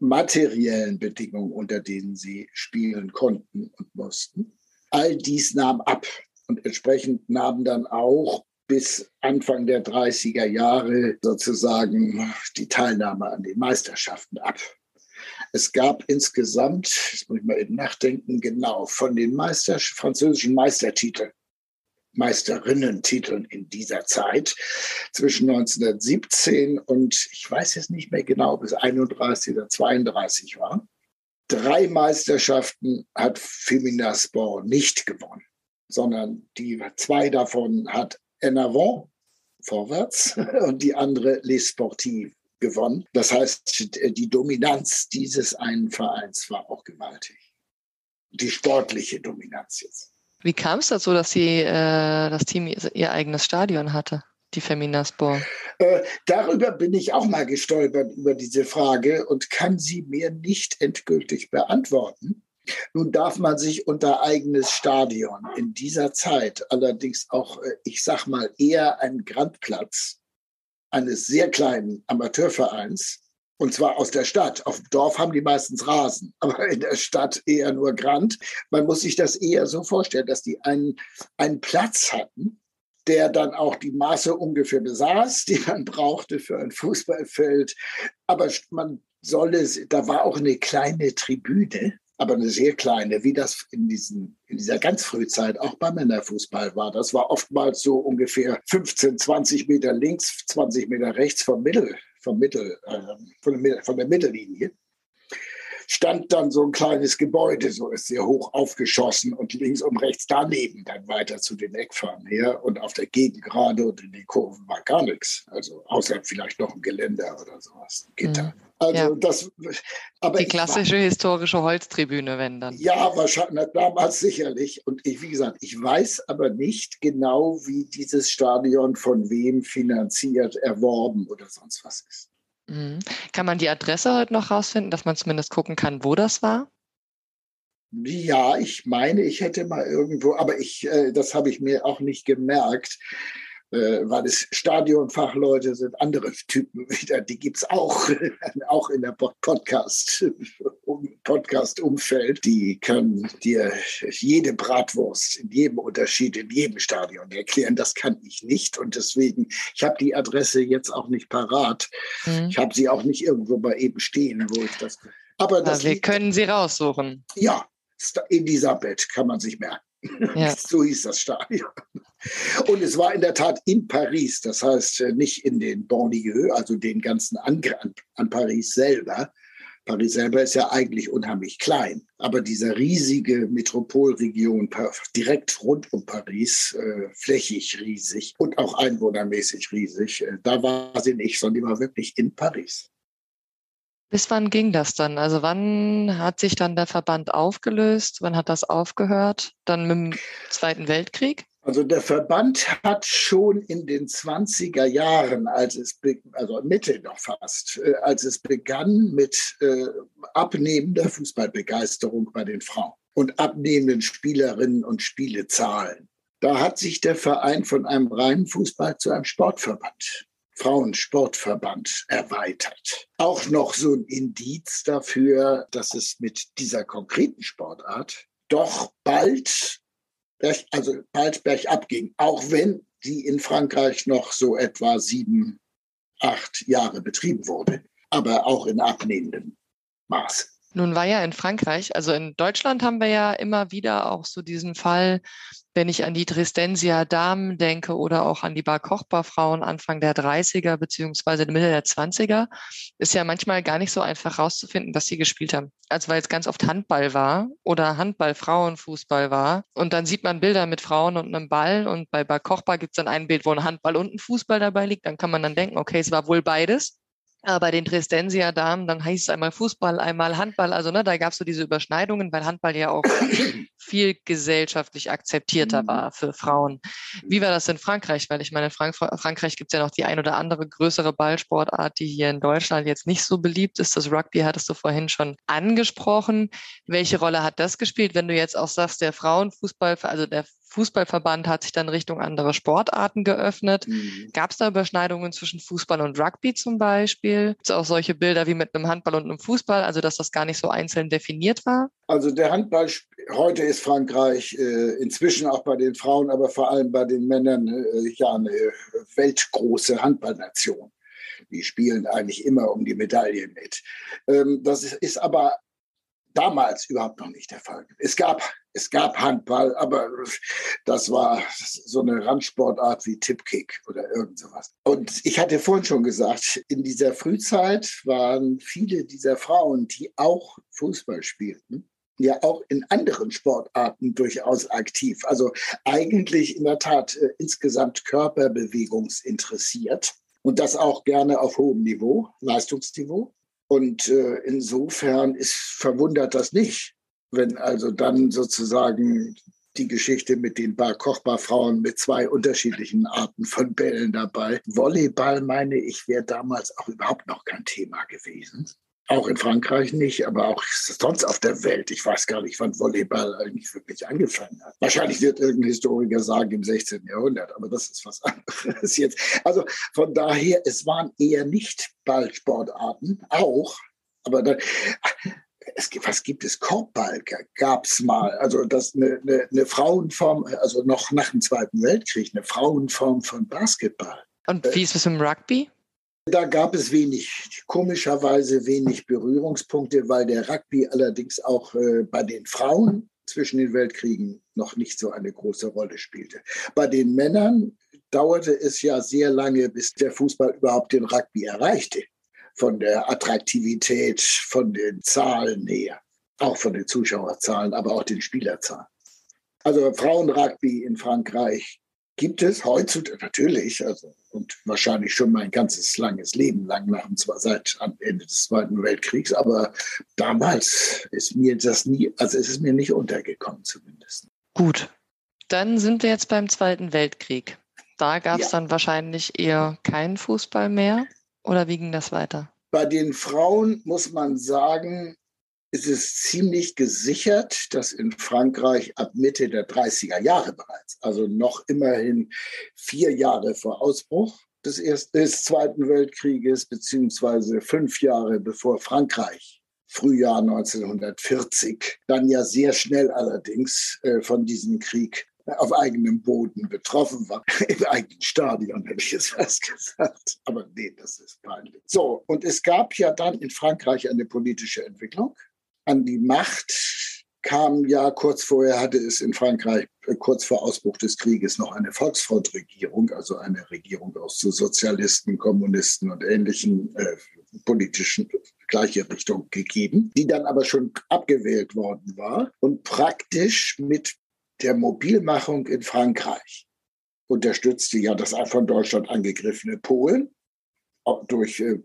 materiellen Bedingungen, unter denen sie spielen konnten und mussten. All dies nahm ab und entsprechend nahm dann auch bis Anfang der 30er Jahre sozusagen die Teilnahme an den Meisterschaften ab. Es gab insgesamt, jetzt muss ich mal eben nachdenken, genau, von den Meister, französischen Meistertiteln Meisterinnentiteln in dieser Zeit zwischen 1917 und ich weiß jetzt nicht mehr genau, bis 31 oder 32 war. Drei Meisterschaften hat Femina Sport nicht gewonnen, sondern die zwei davon hat Enavon vorwärts und die andere Les Sportives gewonnen. Das heißt, die Dominanz dieses einen Vereins war auch gewaltig. Die sportliche Dominanz jetzt. Wie kam es dazu, dass sie, äh, das Team ihr, eigenes Stadion hatte, die Feminaspor? Äh, darüber bin ich auch mal gestolpert, über diese Frage und kann sie mir nicht endgültig beantworten. Nun darf man sich unter eigenes Stadion in dieser Zeit allerdings auch, äh, ich sag mal, eher ein Grandplatz eines sehr kleinen Amateurvereins, und zwar aus der Stadt. Auf dem Dorf haben die meistens Rasen, aber in der Stadt eher nur Grand. Man muss sich das eher so vorstellen, dass die einen, einen Platz hatten, der dann auch die Maße ungefähr besaß, die man brauchte für ein Fußballfeld. Aber man solle, da war auch eine kleine Tribüne, aber eine sehr kleine, wie das in, diesen, in dieser ganz Frühzeit auch beim Männerfußball war. Das war oftmals so ungefähr 15, 20 Meter links, 20 Meter rechts vom Mittel, vom Mittel, äh, von, der, von der Mittellinie stand dann so ein kleines Gebäude, so ist sehr hoch aufgeschossen und links und rechts daneben dann weiter zu den Eckfahren her und auf der Gegengrade und in den Kurven war gar nichts. Also außer vielleicht noch ein Geländer oder sowas, ein Gitter. Mhm. Also ja. das, aber die klassische war, historische Holztribüne, wenn dann. Ja, wahrscheinlich damals sicherlich. Und ich, wie gesagt, ich weiß aber nicht genau, wie dieses Stadion von wem finanziert, erworben oder sonst was ist. Mhm. Kann man die Adresse heute noch rausfinden, dass man zumindest gucken kann, wo das war? Ja, ich meine, ich hätte mal irgendwo, aber ich, äh, das habe ich mir auch nicht gemerkt äh, weil es Stadionfachleute sind, andere Typen wieder, die gibt es auch, auch in der Podcast, Podcast-Umfeld. Die können dir jede Bratwurst in jedem Unterschied, in jedem Stadion erklären. Das kann ich nicht. Und deswegen, ich habe die Adresse jetzt auch nicht parat. Mhm. Ich habe sie auch nicht irgendwo bei eben stehen, wo ich das. Aber das wir können sie raussuchen. Ja, Elisabeth kann man sich merken. Ja. so hieß das Stadion. Und es war in der Tat in Paris, das heißt äh, nicht in den Banlieue, also den ganzen an, an Paris selber. Paris selber ist ja eigentlich unheimlich klein, aber diese riesige Metropolregion direkt rund um Paris, äh, flächig riesig und auch einwohnermäßig riesig, äh, da war sie nicht, sondern die war wirklich in Paris. Bis wann ging das dann? Also wann hat sich dann der Verband aufgelöst? Wann hat das aufgehört? Dann mit dem Zweiten Weltkrieg? Also der Verband hat schon in den 20er Jahren, als es, also Mitte noch fast, äh, als es begann mit äh, abnehmender Fußballbegeisterung bei den Frauen und abnehmenden Spielerinnen und Spielezahlen, da hat sich der Verein von einem reinen Fußball zu einem Sportverband, Frauensportverband erweitert. Auch noch so ein Indiz dafür, dass es mit dieser konkreten Sportart doch bald also bald bergab ging, auch wenn sie in Frankreich noch so etwa sieben, acht Jahre betrieben wurde, aber auch in abnehmendem Maß. Nun war ja in Frankreich, also in Deutschland haben wir ja immer wieder auch so diesen Fall, wenn ich an die Dresdensia Damen denke oder auch an die Bar Kochbar Frauen Anfang der 30er beziehungsweise Mitte der 20er, ist ja manchmal gar nicht so einfach rauszufinden, dass sie gespielt haben. Also weil es ganz oft Handball war oder Handball Frauenfußball war. Und dann sieht man Bilder mit Frauen und einem Ball und bei Bar Kochbar gibt es dann ein Bild, wo ein Handball und ein Fußball dabei liegt. Dann kann man dann denken, okay, es war wohl beides. Aber bei den Dresdensier Damen, dann heißt es einmal Fußball, einmal Handball. Also ne, da gab es so diese Überschneidungen, weil Handball ja auch viel gesellschaftlich akzeptierter mhm. war für Frauen. Wie war das in Frankreich? Weil ich meine, in Frank Frankreich gibt es ja noch die ein oder andere größere Ballsportart, die hier in Deutschland jetzt nicht so beliebt ist. Das Rugby hattest du vorhin schon angesprochen. Welche Rolle hat das gespielt, wenn du jetzt auch sagst, der Frauenfußball, also der Fußballverband hat sich dann Richtung andere Sportarten geöffnet. Mhm. Gab es da Überschneidungen zwischen Fußball und Rugby zum Beispiel? Gibt es auch solche Bilder wie mit einem Handball und einem Fußball, also dass das gar nicht so einzeln definiert war? Also der Handball, heute ist Frankreich äh, inzwischen auch bei den Frauen, aber vor allem bei den Männern äh, ja eine weltgroße Handballnation. Die spielen eigentlich immer um die Medaille mit. Ähm, das ist, ist aber damals überhaupt noch nicht der Fall. Es gab, es gab Handball, aber das war so eine Randsportart wie Tipkick oder irgend sowas. Und ich hatte vorhin schon gesagt, in dieser Frühzeit waren viele dieser Frauen, die auch Fußball spielten, ja auch in anderen Sportarten durchaus aktiv. Also eigentlich in der Tat äh, insgesamt körperbewegungsinteressiert und das auch gerne auf hohem Niveau, Leistungsniveau. Und äh, insofern ist verwundert das nicht, wenn also dann sozusagen die Geschichte mit den Bar Kochbar-Frauen mit zwei unterschiedlichen Arten von Bällen dabei. Volleyball, meine ich, wäre damals auch überhaupt noch kein Thema gewesen. Auch in Frankreich nicht, aber auch sonst auf der Welt. Ich weiß gar nicht, wann Volleyball eigentlich wirklich angefangen hat. Wahrscheinlich wird irgendein Historiker sagen im 16. Jahrhundert, aber das ist was anderes jetzt. Also von daher, es waren eher nicht Ballsportarten, auch, aber dann, es gibt, was gibt es? Korbball gab es mal. Also das eine, eine, eine, Frauenform, also noch nach dem Zweiten Weltkrieg, eine Frauenform von Basketball. Und wie ist es im Rugby? Da gab es wenig, komischerweise wenig Berührungspunkte, weil der Rugby allerdings auch äh, bei den Frauen zwischen den Weltkriegen noch nicht so eine große Rolle spielte. Bei den Männern dauerte es ja sehr lange, bis der Fußball überhaupt den Rugby erreichte. Von der Attraktivität, von den Zahlen her, auch von den Zuschauerzahlen, aber auch den Spielerzahlen. Also Frauenrugby in Frankreich gibt es heutzutage natürlich, also und wahrscheinlich schon mein ganzes langes Leben lang nach dem seit Ende des Zweiten Weltkriegs, aber damals ist mir das nie, also es ist mir nicht untergekommen zumindest. Gut, dann sind wir jetzt beim Zweiten Weltkrieg. Da gab es ja. dann wahrscheinlich eher keinen Fußball mehr oder wie ging das weiter? Bei den Frauen muss man sagen, ist es ziemlich gesichert, dass in Frankreich ab Mitte der 30er Jahre bereits, also noch immerhin vier Jahre vor Ausbruch des, ersten, des Zweiten Weltkrieges, beziehungsweise fünf Jahre bevor Frankreich Frühjahr 1940, dann ja sehr schnell allerdings äh, von diesem Krieg auf eigenem Boden betroffen war. Im eigenen Stadion hätte ich es fast gesagt. Aber nee, das ist peinlich. So, und es gab ja dann in Frankreich eine politische Entwicklung an die Macht kam ja kurz vorher, hatte es in Frankreich äh, kurz vor Ausbruch des Krieges noch eine Volksfrontregierung, also eine Regierung aus so Sozialisten, Kommunisten und ähnlichen äh, politischen gleiche Richtung gegeben, die dann aber schon abgewählt worden war und praktisch mit der Mobilmachung in Frankreich unterstützte ja das von Deutschland angegriffene Polen durch äh,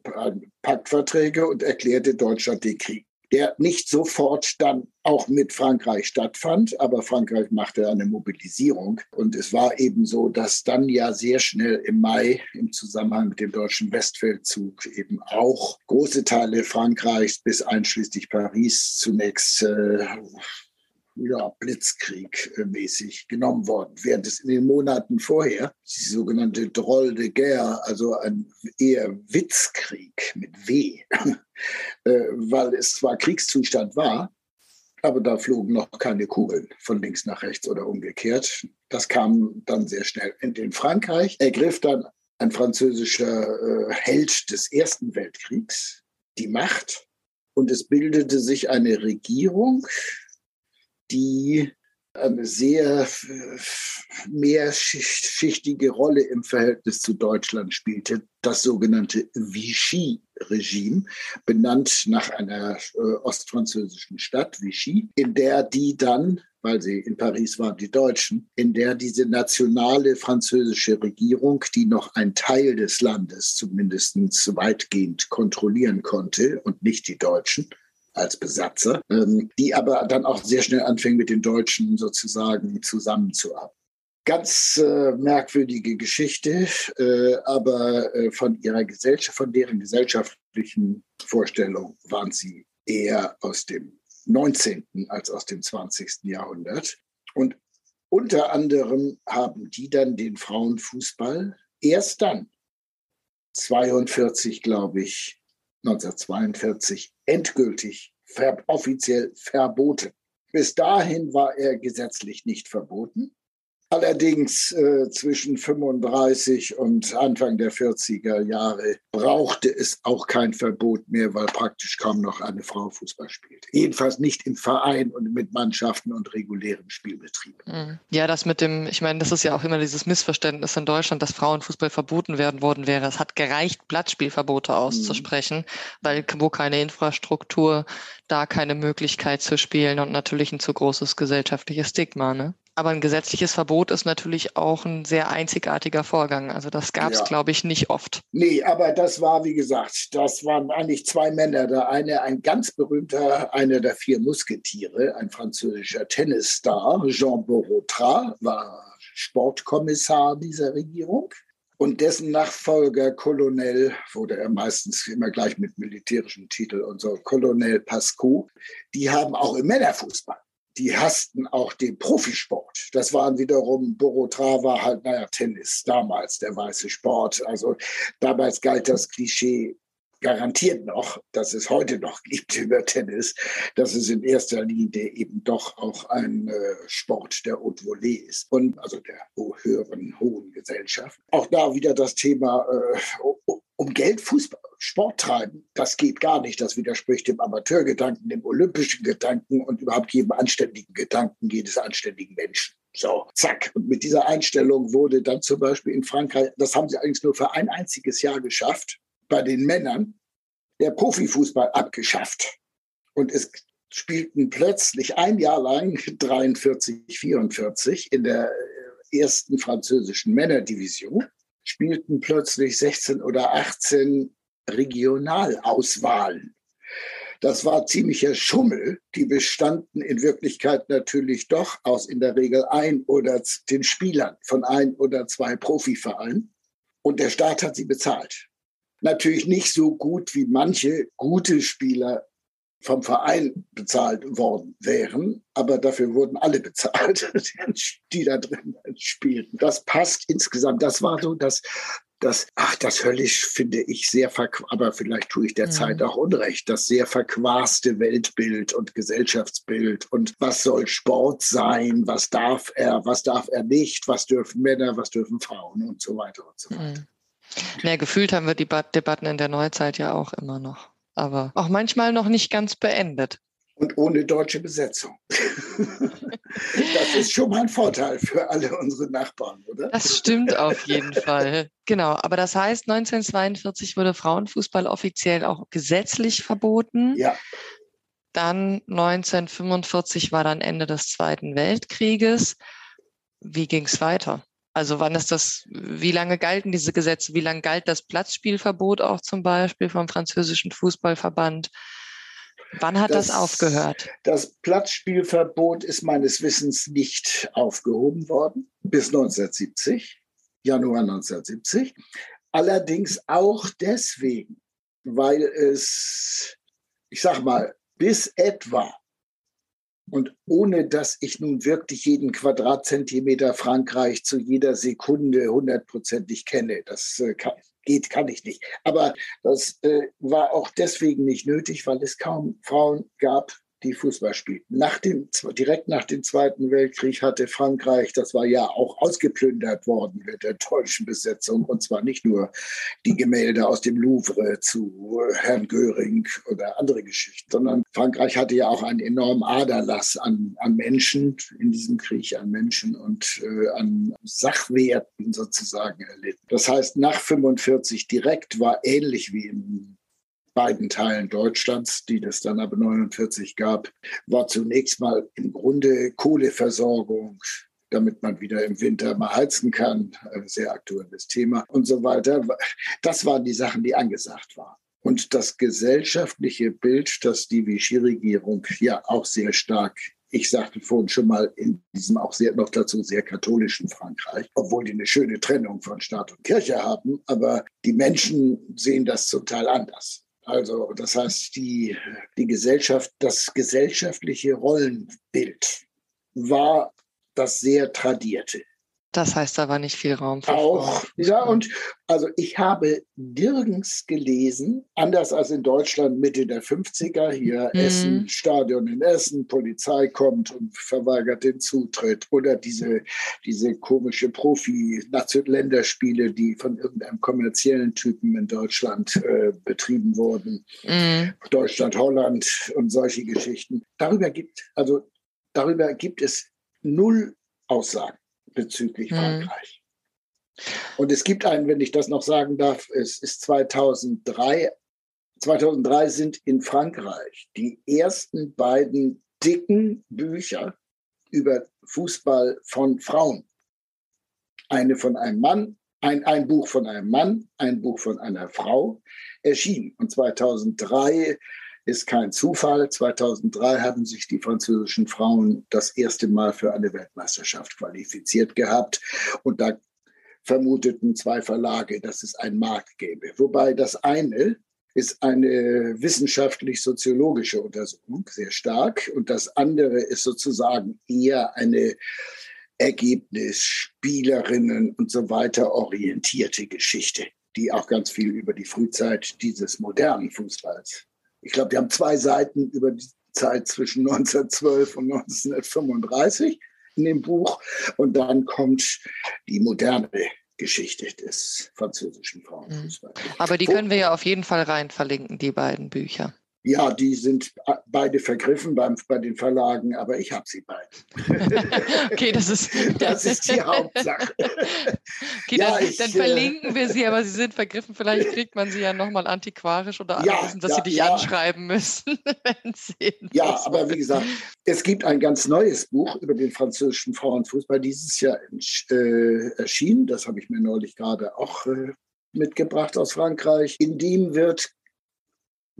Paktverträge und erklärte Deutschland den Krieg der nicht sofort dann auch mit Frankreich stattfand, aber Frankreich machte eine Mobilisierung. Und es war eben so, dass dann ja sehr schnell im Mai im Zusammenhang mit dem deutschen Westfeldzug eben auch große Teile Frankreichs bis einschließlich Paris zunächst äh, ja, Blitzkrieg-mäßig genommen worden, während es in den Monaten vorher die sogenannte Droll de Guerre, also ein eher Witzkrieg mit W, äh, weil es zwar Kriegszustand war, aber da flogen noch keine Kugeln von links nach rechts oder umgekehrt. Das kam dann sehr schnell. In Frankreich ergriff dann ein französischer äh, Held des Ersten Weltkriegs die Macht und es bildete sich eine Regierung, die eine sehr mehrschichtige Rolle im Verhältnis zu Deutschland spielte, das sogenannte Vichy-Regime, benannt nach einer äh, ostfranzösischen Stadt, Vichy, in der die dann, weil sie in Paris waren, die Deutschen, in der diese nationale französische Regierung, die noch einen Teil des Landes zumindest weitgehend kontrollieren konnte und nicht die Deutschen, als Besatzer, ähm, die aber dann auch sehr schnell anfingen, mit den Deutschen sozusagen zusammenzuarbeiten. Ganz äh, merkwürdige Geschichte, äh, aber äh, von ihrer Gesellschaft, von deren gesellschaftlichen Vorstellung waren sie eher aus dem 19. als aus dem 20. Jahrhundert. Und unter anderem haben die dann den Frauenfußball erst dann, 42 glaube ich, 1942 endgültig ver offiziell verboten. Bis dahin war er gesetzlich nicht verboten. Allerdings äh, zwischen 35 und Anfang der 40er Jahre brauchte es auch kein Verbot mehr, weil praktisch kaum noch eine Frau Fußball spielte. Jedenfalls nicht im Verein und mit Mannschaften und regulärem Spielbetrieb. Mhm. Ja, das mit dem, ich meine, das ist ja auch immer dieses Missverständnis in Deutschland, dass Frauenfußball verboten werden worden wäre. Es hat gereicht, Blattspielverbote auszusprechen, mhm. weil wo keine Infrastruktur, da keine Möglichkeit zu spielen und natürlich ein zu großes gesellschaftliches Stigma. Ne? Aber ein gesetzliches Verbot ist natürlich auch ein sehr einzigartiger Vorgang. Also das gab es, ja. glaube ich, nicht oft. Nee, aber das war, wie gesagt, das waren eigentlich zwei Männer. Der eine, ein ganz berühmter, einer der vier Musketiere, ein französischer Tennisstar, Jean Borotrat, war Sportkommissar dieser Regierung. und dessen Nachfolger Colonel, wurde er meistens immer gleich mit militärischem Titel und so, Colonel Pascu, die haben auch im Männerfußball die hassten auch den Profisport. Das waren wiederum, Borotra war halt, naja, Tennis damals, der weiße Sport. Also damals galt das Klischee garantiert noch, dass es heute noch gibt über Tennis, dass es in erster Linie eben doch auch ein äh, Sport der Haute Volée ist und also der höheren, hohen Gesellschaft. Auch da wieder das Thema äh, um Geld Fußball, Sport treiben, das geht gar nicht. Das widerspricht dem Amateurgedanken, dem olympischen Gedanken und überhaupt jedem anständigen Gedanken jedes anständigen Menschen. So, zack. Und mit dieser Einstellung wurde dann zum Beispiel in Frankreich, das haben sie eigentlich nur für ein einziges Jahr geschafft, bei den Männern der Profifußball abgeschafft. Und es spielten plötzlich ein Jahr lang 43, 44 in der ersten französischen Männerdivision spielten plötzlich 16 oder 18 Regionalauswahlen. Das war ziemlicher Schummel. Die bestanden in Wirklichkeit natürlich doch aus in der Regel ein oder den Spielern von ein oder zwei Profivereinen. Und der Staat hat sie bezahlt. Natürlich nicht so gut wie manche gute Spieler vom Verein bezahlt worden wären, aber dafür wurden alle bezahlt, die da drin spielten. Das passt insgesamt. Das war so das, das, ach, das höllisch finde ich sehr, aber vielleicht tue ich der mhm. Zeit auch Unrecht, das sehr verquaste Weltbild und Gesellschaftsbild und was soll Sport sein, was darf er, was darf er nicht, was dürfen Männer, was dürfen Frauen und so weiter und so weiter. Mhm. Ja, gefühlt haben wir die Debatten in der Neuzeit ja auch immer noch aber auch manchmal noch nicht ganz beendet. Und ohne deutsche Besetzung. das ist schon mal ein Vorteil für alle unsere Nachbarn, oder? Das stimmt auf jeden Fall. Genau, aber das heißt, 1942 wurde Frauenfußball offiziell auch gesetzlich verboten. Ja. Dann 1945 war dann Ende des Zweiten Weltkrieges. Wie ging es weiter? Also wann ist das, wie lange galten diese Gesetze? Wie lange galt das Platzspielverbot auch zum Beispiel vom französischen Fußballverband? Wann hat das, das, aufgehört? Das Platzspielverbot ist meines Wissens nicht aufgehoben worden bis 1970, Januar 1970. Allerdings auch deswegen, weil es, ich sag mal, bis etwa und ohne dass ich nun wirklich jeden Quadratzentimeter Frankreich zu jeder Sekunde hundertprozentig kenne, das äh, kann, geht, kann ich nicht. Aber das äh, war auch deswegen nicht nötig, weil es kaum Frauen gab, die Fußball spielten. Nach dem, direkt nach dem Zweiten Weltkrieg hatte Frankreich, das war ja auch ausgeplündert worden mit der deutschen Besetzung, und zwar nicht nur die Gemälde aus dem Louvre zu Herrn Göring oder andere Geschichten, sondern Frankreich hatte ja auch einen enormen Aderlass an, an Menschen in diesem Krieg, an Menschen und äh, an Sachwerten sozusagen erlitten. Das heißt, nach 45 direkt war ähnlich wie im beiden Teilen Deutschlands, die das dann aber 49 gab, war zunächst mal im Grunde Kohleversorgung, damit man wieder im Winter mal heizen kann. Ein sehr aktuelles Thema und so weiter. Das waren die Sachen, die angesagt waren. Und das gesellschaftliche Bild, das die Vichy-Regierung ja auch sehr stark ich sagte vorhin schon mal in diesem auch sehr noch dazu sehr katholischen Frankreich, obwohl die eine schöne Trennung von Staat und Kirche haben, aber die Menschen sehen das zum Teil anders. Also das heißt, die, die Gesellschaft, das gesellschaftliche Rollenbild war das sehr tradierte. Das heißt, da war nicht viel Raum für Auch, Frauen. ja, und also ich habe nirgends gelesen, anders als in Deutschland Mitte der 50er, hier mhm. Essen, Stadion in Essen, Polizei kommt und verweigert den Zutritt oder diese, diese komische Profi-Länderspiele, die von irgendeinem kommerziellen Typen in Deutschland äh, betrieben wurden. Mhm. Deutschland, Holland und solche Geschichten. Darüber gibt, also darüber gibt es null Aussagen bezüglich mhm. Frankreich. Und es gibt einen, wenn ich das noch sagen darf, es ist 2003. 2003 sind in Frankreich die ersten beiden dicken Bücher über Fußball von Frauen. Eine von einem Mann, ein, ein Buch von einem Mann, ein Buch von einer Frau erschienen. Und 2003 ist kein Zufall. 2003 haben sich die französischen Frauen das erste Mal für eine Weltmeisterschaft qualifiziert gehabt. Und da vermuteten zwei Verlage, dass es einen Markt gäbe. Wobei das eine ist eine wissenschaftlich-soziologische Untersuchung, sehr stark. Und das andere ist sozusagen eher eine Ergebnis, Spielerinnen und so weiter orientierte Geschichte, die auch ganz viel über die Frühzeit dieses modernen Fußballs. Ich glaube, die haben zwei Seiten über die Zeit zwischen 1912 und 1935 in dem Buch. Und dann kommt die moderne Geschichte des französischen Frauenfußballs. Mhm. Aber die können wir ja auf jeden Fall rein verlinken, die beiden Bücher. Ja, die sind beide vergriffen beim, bei den Verlagen, aber ich habe sie beide. okay, das ist, das ist die Hauptsache. Okay, ja, dann, ich, dann, äh, verlinken wir sie, aber sie sind vergriffen. Vielleicht kriegt man sie ja nochmal antiquarisch oder ja, wissen, dass ja, sie dich ja. anschreiben müssen. ja, aber wie gesagt, es gibt ein ganz neues Buch über den französischen Frauenfußball dieses Jahr äh, erschienen. Das habe ich mir neulich gerade auch äh, mitgebracht aus Frankreich. In dem wird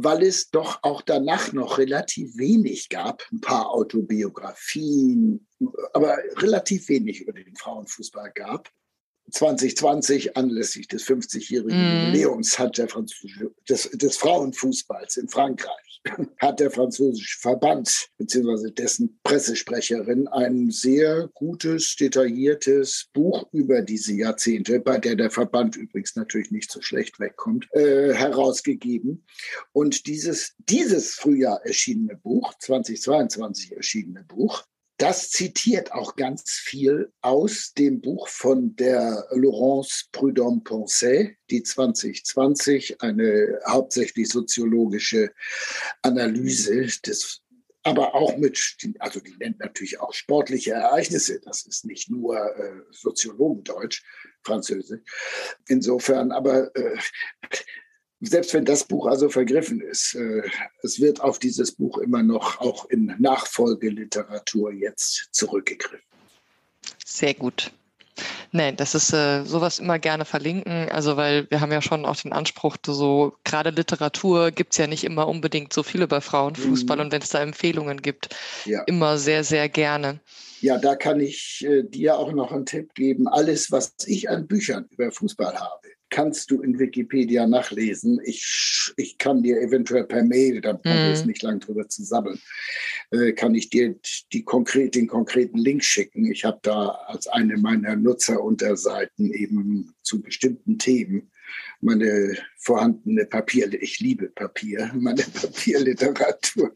weil es doch auch danach noch relativ wenig gab, ein paar Autobiografien, aber relativ wenig über den Frauenfußball gab. 2020 anlässlich des 50-jährigen mm. Jubiläums hat der französische, des, des Frauenfußballs in Frankreich hat der französische Verband bzw. dessen Pressesprecherin ein sehr gutes, detailliertes Buch über diese Jahrzehnte, bei der der Verband übrigens natürlich nicht so schlecht wegkommt, äh, herausgegeben. Und dieses, dieses Frühjahr erschienene Buch, 2022 erschienene Buch, das zitiert auch ganz viel aus dem Buch von der Laurence Prudhomme-Poncet, die 2020 eine hauptsächlich soziologische Analyse des aber auch mit, also die nennt natürlich auch sportliche Ereignisse. Das ist nicht nur äh, Soziologendeutsch, Französisch. Insofern, aber äh, selbst wenn das Buch also vergriffen ist, äh, es wird auf dieses Buch immer noch auch in Nachfolgeliteratur jetzt zurückgegriffen. Sehr gut. Nein, das ist äh, sowas immer gerne verlinken. Also weil wir haben ja schon auch den Anspruch, so gerade Literatur gibt es ja nicht immer unbedingt so viel über Frauenfußball mhm. und wenn es da Empfehlungen gibt, ja. immer sehr, sehr gerne. Ja, da kann ich äh, dir auch noch einen Tipp geben. Alles, was ich an Büchern über Fußball habe, kannst du in Wikipedia nachlesen. Ich, ich kann dir eventuell per Mail, da brauchen wir es nicht lang drüber zu sammeln, äh, kann ich dir die konkret, den konkreten Link schicken. Ich habe da als eine meiner Nutzerunterseiten eben zu bestimmten Themen meine vorhandene Papier, ich liebe Papier, meine Papierliteratur.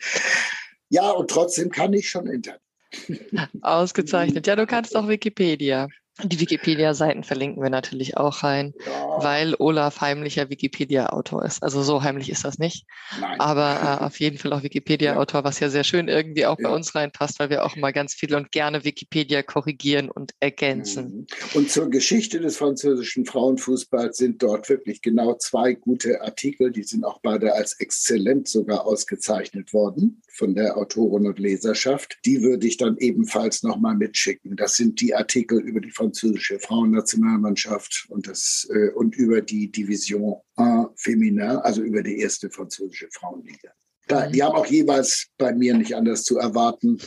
Ja, und trotzdem kann ich schon Internet. Ausgezeichnet. Ja, du kannst auch Wikipedia. Die Wikipedia-Seiten verlinken wir natürlich auch rein, ja. weil Olaf heimlicher Wikipedia-Autor ist. Also so heimlich ist das nicht. Nein. Aber äh, auf jeden Fall auch Wikipedia-Autor, was ja sehr schön irgendwie auch ja. bei uns reinpasst, weil wir auch mal ganz viel und gerne Wikipedia korrigieren und ergänzen. Mhm. Und zur Geschichte des französischen Frauenfußballs sind dort wirklich genau zwei gute Artikel. Die sind auch beide als exzellent sogar ausgezeichnet worden von der Autorin und Leserschaft. Die würde ich dann ebenfalls nochmal mitschicken. Das sind die Artikel über die französische Frauennationalmannschaft und, das, äh, und über die Division 1 Feminin, also über die erste französische Frauenliga. Da, die haben auch jeweils bei mir nicht anders zu erwarten,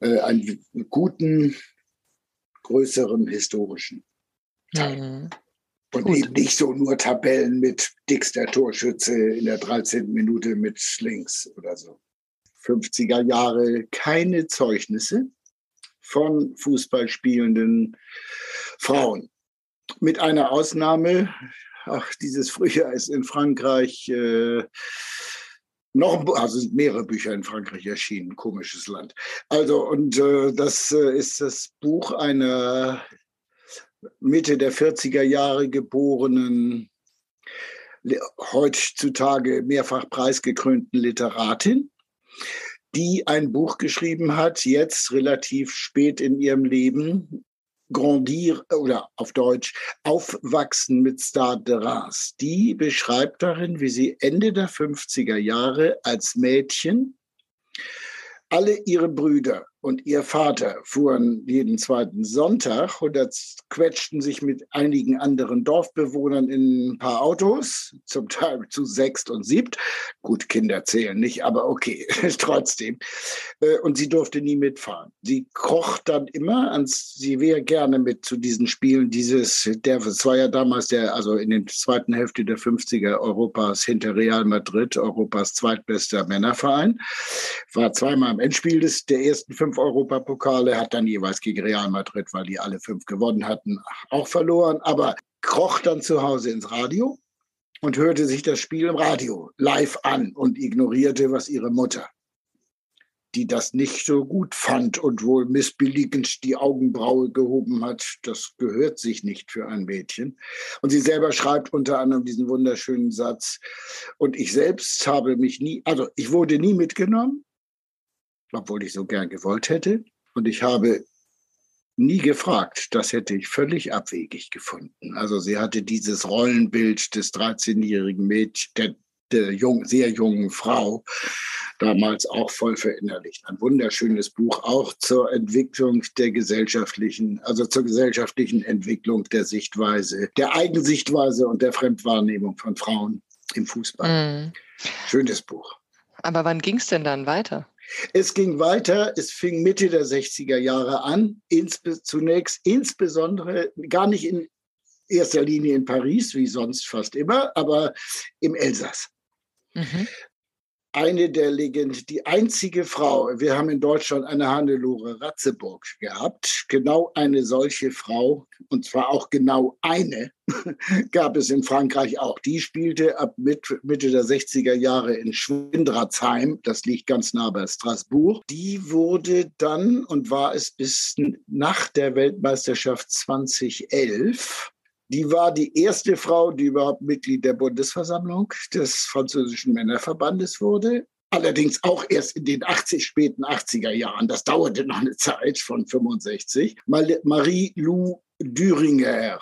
äh, einen guten, größeren historischen Teil. Mhm. Und Gut. eben nicht so nur Tabellen mit dickster Torschütze in der 13. Minute mit links oder so. 50er Jahre keine Zeugnisse von Fußballspielenden Frauen. Mit einer Ausnahme, ach, dieses Frühjahr ist in Frankreich äh, noch, also sind mehrere Bücher in Frankreich erschienen, komisches Land. Also, und äh, das äh, ist das Buch einer Mitte der 40er Jahre geborenen, heutzutage mehrfach preisgekrönten Literatin, die ein Buch geschrieben hat, jetzt relativ spät in ihrem Leben, Grandir oder auf Deutsch Aufwachsen mit Stade de Reims. Die beschreibt darin, wie sie Ende der 50er Jahre als Mädchen alle ihre Brüder und ihr Vater fuhren jeden zweiten Sonntag oder quetschten sich mit einigen anderen Dorfbewohnern in ein paar Autos, zum Teil zu sechst und siebt. Gut, Kinder zählen nicht, aber okay, trotzdem. Äh, und sie durfte nie mitfahren. Sie kroch dann immer, ans, sie wäre gerne mit zu diesen Spielen dieses, der, das war ja damals der, also in der zweiten Hälfte der 50er Europas hinter Real Madrid, Europas zweitbester Männerverein, war zweimal im Endspiel des, der ersten fünf fünf Europapokale, hat dann jeweils gegen Real Madrid, weil die alle fünf gewonnen hatten, auch verloren, aber kroch dann zu Hause ins Radio und hörte sich das Spiel im Radio live an und ignorierte, was ihre Mutter, die das nicht so gut fand und wohl missbilligend die Augenbraue gehoben hat, das gehört sich nicht für ein Mädchen. Und sie selber schreibt unter anderem diesen wunderschönen Satz, und ich selbst habe mich nie, also ich wurde nie mitgenommen, obwohl ich so gern gewollt hätte. Und ich habe nie gefragt. Das hätte ich völlig abwegig gefunden. Also sie hatte dieses Rollenbild des 13-jährigen Mädchens, der, der jung, sehr jungen Frau, damals auch voll verinnerlicht. Ein wunderschönes Buch auch zur Entwicklung der gesellschaftlichen, also zur gesellschaftlichen Entwicklung der Sichtweise, der Eigensichtweise und der Fremdwahrnehmung von Frauen im Fußball. Mm. Schönes Buch. Aber wann ging es denn dann weiter? Es ging weiter, es fing Mitte der 60er Jahre an, insbe zunächst insbesondere gar nicht in erster Linie in Paris, wie sonst fast immer, aber im Elsass. Mhm eine der Legenden, die einzige Frau, wir haben in Deutschland eine Hannelore Ratzeburg gehabt, genau eine solche Frau, und zwar auch genau eine, gab es in Frankreich auch. Die spielte ab Mitte der 60er Jahre in Schwindratzheim, das liegt ganz nah bei Straßburg. Die wurde dann und war es bis nach der Weltmeisterschaft 2011 die war die erste Frau, die überhaupt Mitglied der Bundesversammlung des französischen Männerverbandes wurde. Allerdings auch erst in den 80, späten 80er Jahren. Das dauerte noch eine Zeit von 65. Marie-Lou Düringer.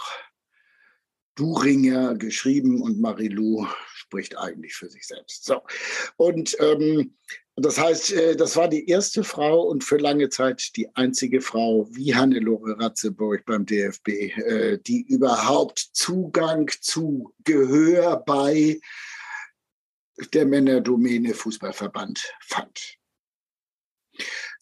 Duringer geschrieben und Marie-Lou spricht eigentlich für sich selbst. So. Und ähm, das heißt, äh, das war die erste Frau und für lange Zeit die einzige Frau wie Hannelore Ratzeburg beim DFB, äh, die überhaupt Zugang zu Gehör bei der Männerdomäne Fußballverband fand.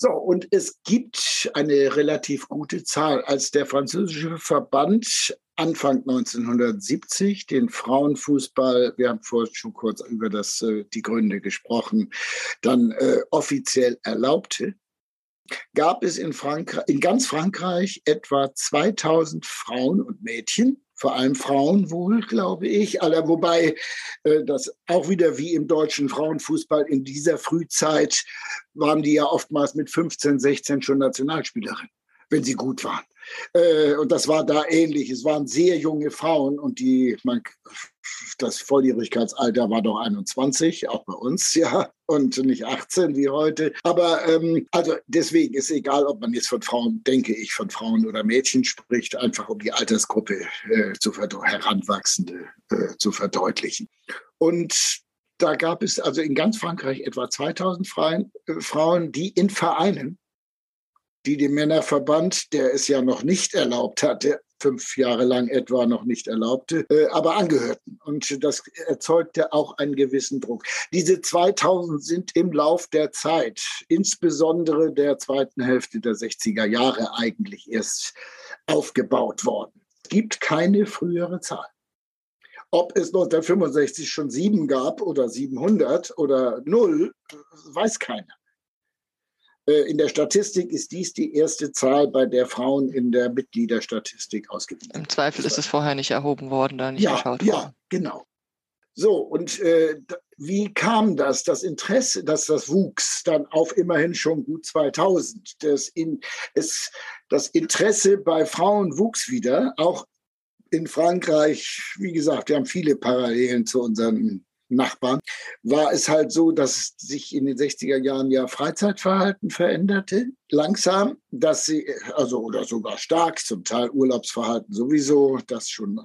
So, und es gibt eine relativ gute Zahl. Als der französische Verband Anfang 1970 den Frauenfußball, wir haben vorhin schon kurz über das, äh, die Gründe gesprochen, dann äh, offiziell erlaubte, gab es in, Frankreich, in ganz Frankreich etwa 2000 Frauen und Mädchen, vor allem Frauen wohl, glaube ich, aller, wobei äh, das auch wieder wie im deutschen Frauenfußball in dieser Frühzeit waren die ja oftmals mit 15, 16 schon Nationalspielerin, wenn sie gut waren. Äh, und das war da ähnlich. Es waren sehr junge Frauen und die, man, das Volljährigkeitsalter war doch 21, auch bei uns, ja, und nicht 18 wie heute. Aber ähm, also deswegen ist egal, ob man jetzt von Frauen, denke ich, von Frauen oder Mädchen spricht, einfach um die Altersgruppe äh, zu heranwachsende äh, zu verdeutlichen. Und da gab es also in ganz Frankreich etwa 2000 Freien, äh, Frauen, die in Vereinen die dem Männerverband, der es ja noch nicht erlaubt hatte, fünf Jahre lang etwa noch nicht erlaubte, äh, aber angehörten. Und das erzeugte auch einen gewissen Druck. Diese 2000 sind im Lauf der Zeit, insbesondere der zweiten Hälfte der 60er Jahre eigentlich erst aufgebaut worden. Es gibt keine frühere Zahl. Ob es 1965 schon sieben gab oder 700 oder null, weiß keiner. Äh, in der Statistik ist dies die erste Zahl, bei der Frauen in der Mitgliederstatistik ausgewiesen Im Zweifel ist es vorher nicht erhoben worden, da nicht ja, geschaut worden. Ja, genau. So, und äh, wie kam das, das Interesse, dass das wuchs dann auf immerhin schon gut 2000? Das, in, es, das Interesse bei Frauen wuchs wieder, auch in Frankreich. Wie gesagt, wir haben viele Parallelen zu unseren Nachbarn, war es halt so, dass sich in den 60er Jahren ja Freizeitverhalten veränderte, langsam, dass sie, also oder sogar stark, zum Teil Urlaubsverhalten sowieso, das schon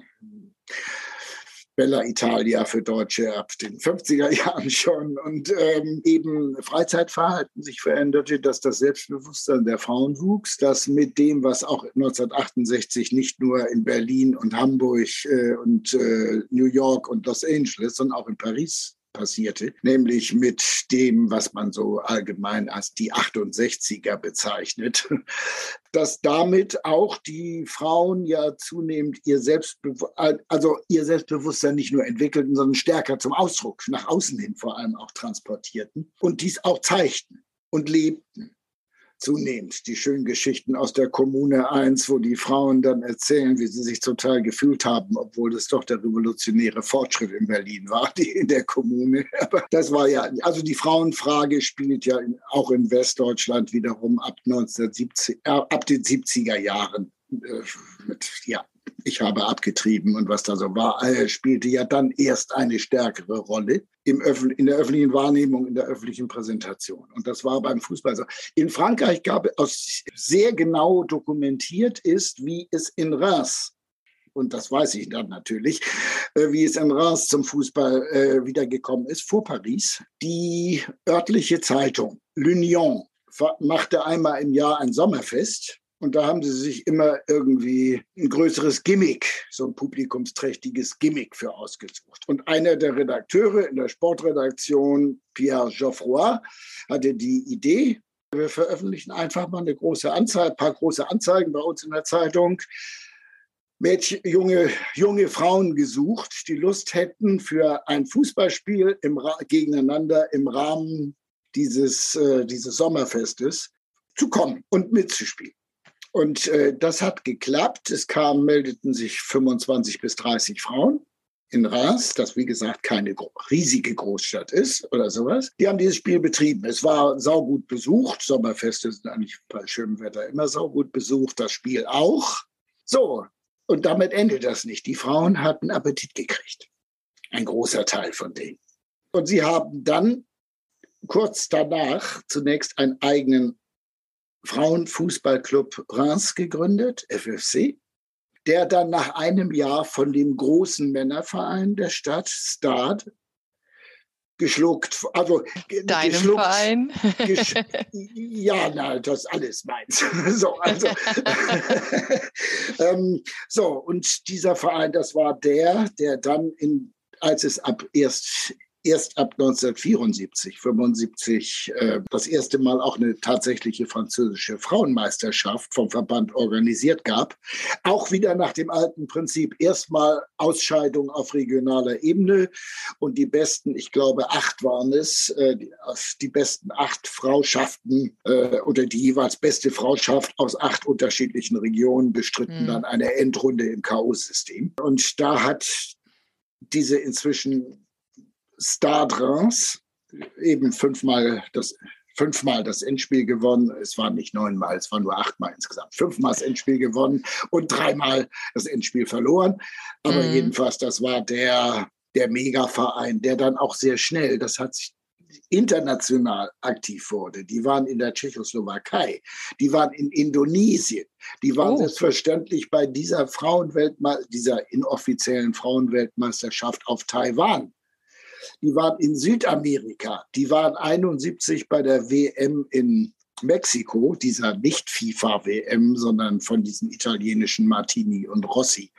Bella Italia für Deutsche ab den 50er Jahren schon. Und ähm, eben Freizeitverhalten sich veränderte, dass das Selbstbewusstsein der Frauen wuchs, dass mit dem, was auch 1968 nicht nur in Berlin und Hamburg äh, und äh, New York und Los Angeles, sondern auch in Paris passierte, nämlich mit dem, was man so allgemein als die 68er bezeichnet, dass damit auch die Frauen ja zunehmend ihr Selbstbewusstsein, also ihr Selbstbewusstsein nicht nur entwickelten, sondern stärker zum Ausdruck, nach außen hin vor allem auch transportierten und dies auch zeigten und lebten zunehmend. Die schönen Geschichten aus der Kommune 1, wo die Frauen dann erzählen, wie sie sich total gefühlt haben, obwohl das doch der revolutionäre Fortschritt in Berlin war, die in der Kommune. Aber das war ja, also die Frauenfrage spielt ja auch in Westdeutschland wiederum ab 1970, äh, ab den 70er Jahren äh, mit, ja, ich habe abgetrieben und was da so war, äh, spielte ja dann erst eine stärkere Rolle im in der öffentlichen Wahrnehmung, in der öffentlichen Präsentation. Und das war beim Fußball so. In Frankreich gab es sehr genau dokumentiert ist, wie es in Reims und das weiß ich dann natürlich, äh, wie es in Reims zum Fußball äh, wiedergekommen ist, vor Paris. Die örtliche Zeitung L'Union machte einmal im Jahr ein Sommerfest und da haben sie sich immer irgendwie ein größeres Gimmick, so ein publikumsträchtiges Gimmick für ausgesucht. Und einer der Redakteure in der Sportredaktion, Pierre Geoffroy, hatte die Idee, wir veröffentlichen einfach mal eine große Anzeige, ein paar große Anzeigen bei uns in der Zeitung. Mädchen, junge, junge Frauen gesucht, die Lust hätten für ein Fußballspiel im, gegeneinander im Rahmen dieses, äh, dieses Sommerfestes zu kommen und mitzuspielen. Und äh, das hat geklappt. Es kamen, meldeten sich 25 bis 30 Frauen in Reims, das wie gesagt keine riesige Großstadt ist oder sowas. Die haben dieses Spiel betrieben. Es war saugut besucht. Sommerfeste sind eigentlich bei schönem Wetter immer saugut besucht. Das Spiel auch. So. Und damit endet das nicht. Die Frauen hatten Appetit gekriegt. Ein großer Teil von denen. Und sie haben dann kurz danach zunächst einen eigenen Frauenfußballclub Reims gegründet, FFC, der dann nach einem Jahr von dem großen Männerverein der Stadt, Stade, geschluckt, also Deinem geschluckt, Verein? Gesch ja, na, das ist alles meins. so, also, ähm, so, und dieser Verein, das war der, der dann in, als es ab erst erst ab 1974, 75 äh, das erste Mal auch eine tatsächliche französische Frauenmeisterschaft vom Verband organisiert gab. Auch wieder nach dem alten Prinzip erstmal Ausscheidung auf regionaler Ebene und die besten, ich glaube acht waren es, äh, die, die, besten acht Frauschaften äh, oder die jeweils beste Frauschaft aus acht unterschiedlichen Regionen bestritten mhm. dann eine Endrunde im K.O.-System. Und da hat diese inzwischen Stade eben fünfmal das fünfmal das Endspiel gewonnen. Es waren nicht neunmal, es waren nur achtmal insgesamt. Fünfmal das Endspiel gewonnen und dreimal das Endspiel verloren. Aber mhm. jedenfalls, das war der, der Megaverein, der dann auch sehr schnell, das hat sich international aktiv wurde. Die waren in der Tschechoslowakei, die waren in Indonesien, die waren oh. selbstverständlich bei dieser Frauenweltme dieser inoffiziellen Frauenweltmeisterschaft auf Taiwan die waren in Südamerika, die waren 71 bei der WM in Mexiko, dieser nicht FIFA-WM, sondern von diesem italienischen Martini und Rossi.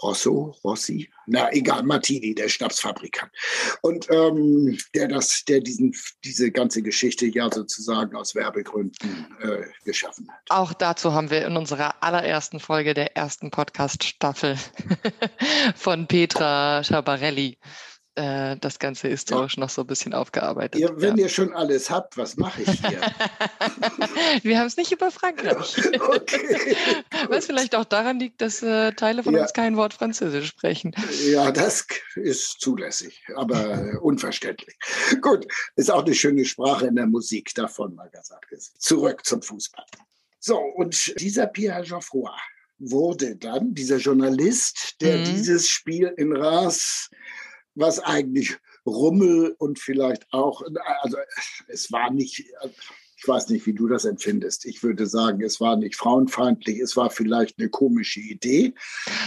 Rosso, Rossi, na egal, Martini, der Schnapsfabrikant. Und ähm, der das, der diesen, diese ganze Geschichte ja sozusagen aus Werbegründen äh, geschaffen hat. Auch dazu haben wir in unserer allerersten Folge der ersten Podcast-Staffel von Petra Schabarelli äh, das Ganze historisch ja. noch so ein bisschen aufgearbeitet. Ihr, wenn ja. ihr schon alles habt, was mache ich hier? Wir haben es nicht über Frankreich. okay. Was vielleicht auch daran liegt, dass äh, Teile von ja. uns kein Wort Französisch sprechen. Ja, das ist zulässig, aber unverständlich. Gut, ist auch eine schöne Sprache in der Musik, davon mal gesagt. Zurück zum Fußball. So, und dieser Pierre Geoffroy wurde dann dieser Journalist, der mhm. dieses Spiel in Reims was eigentlich Rummel und vielleicht auch, also es war nicht, Ich weiß nicht, wie du das empfindest. Ich würde sagen, es war nicht frauenfeindlich, es war vielleicht eine komische Idee,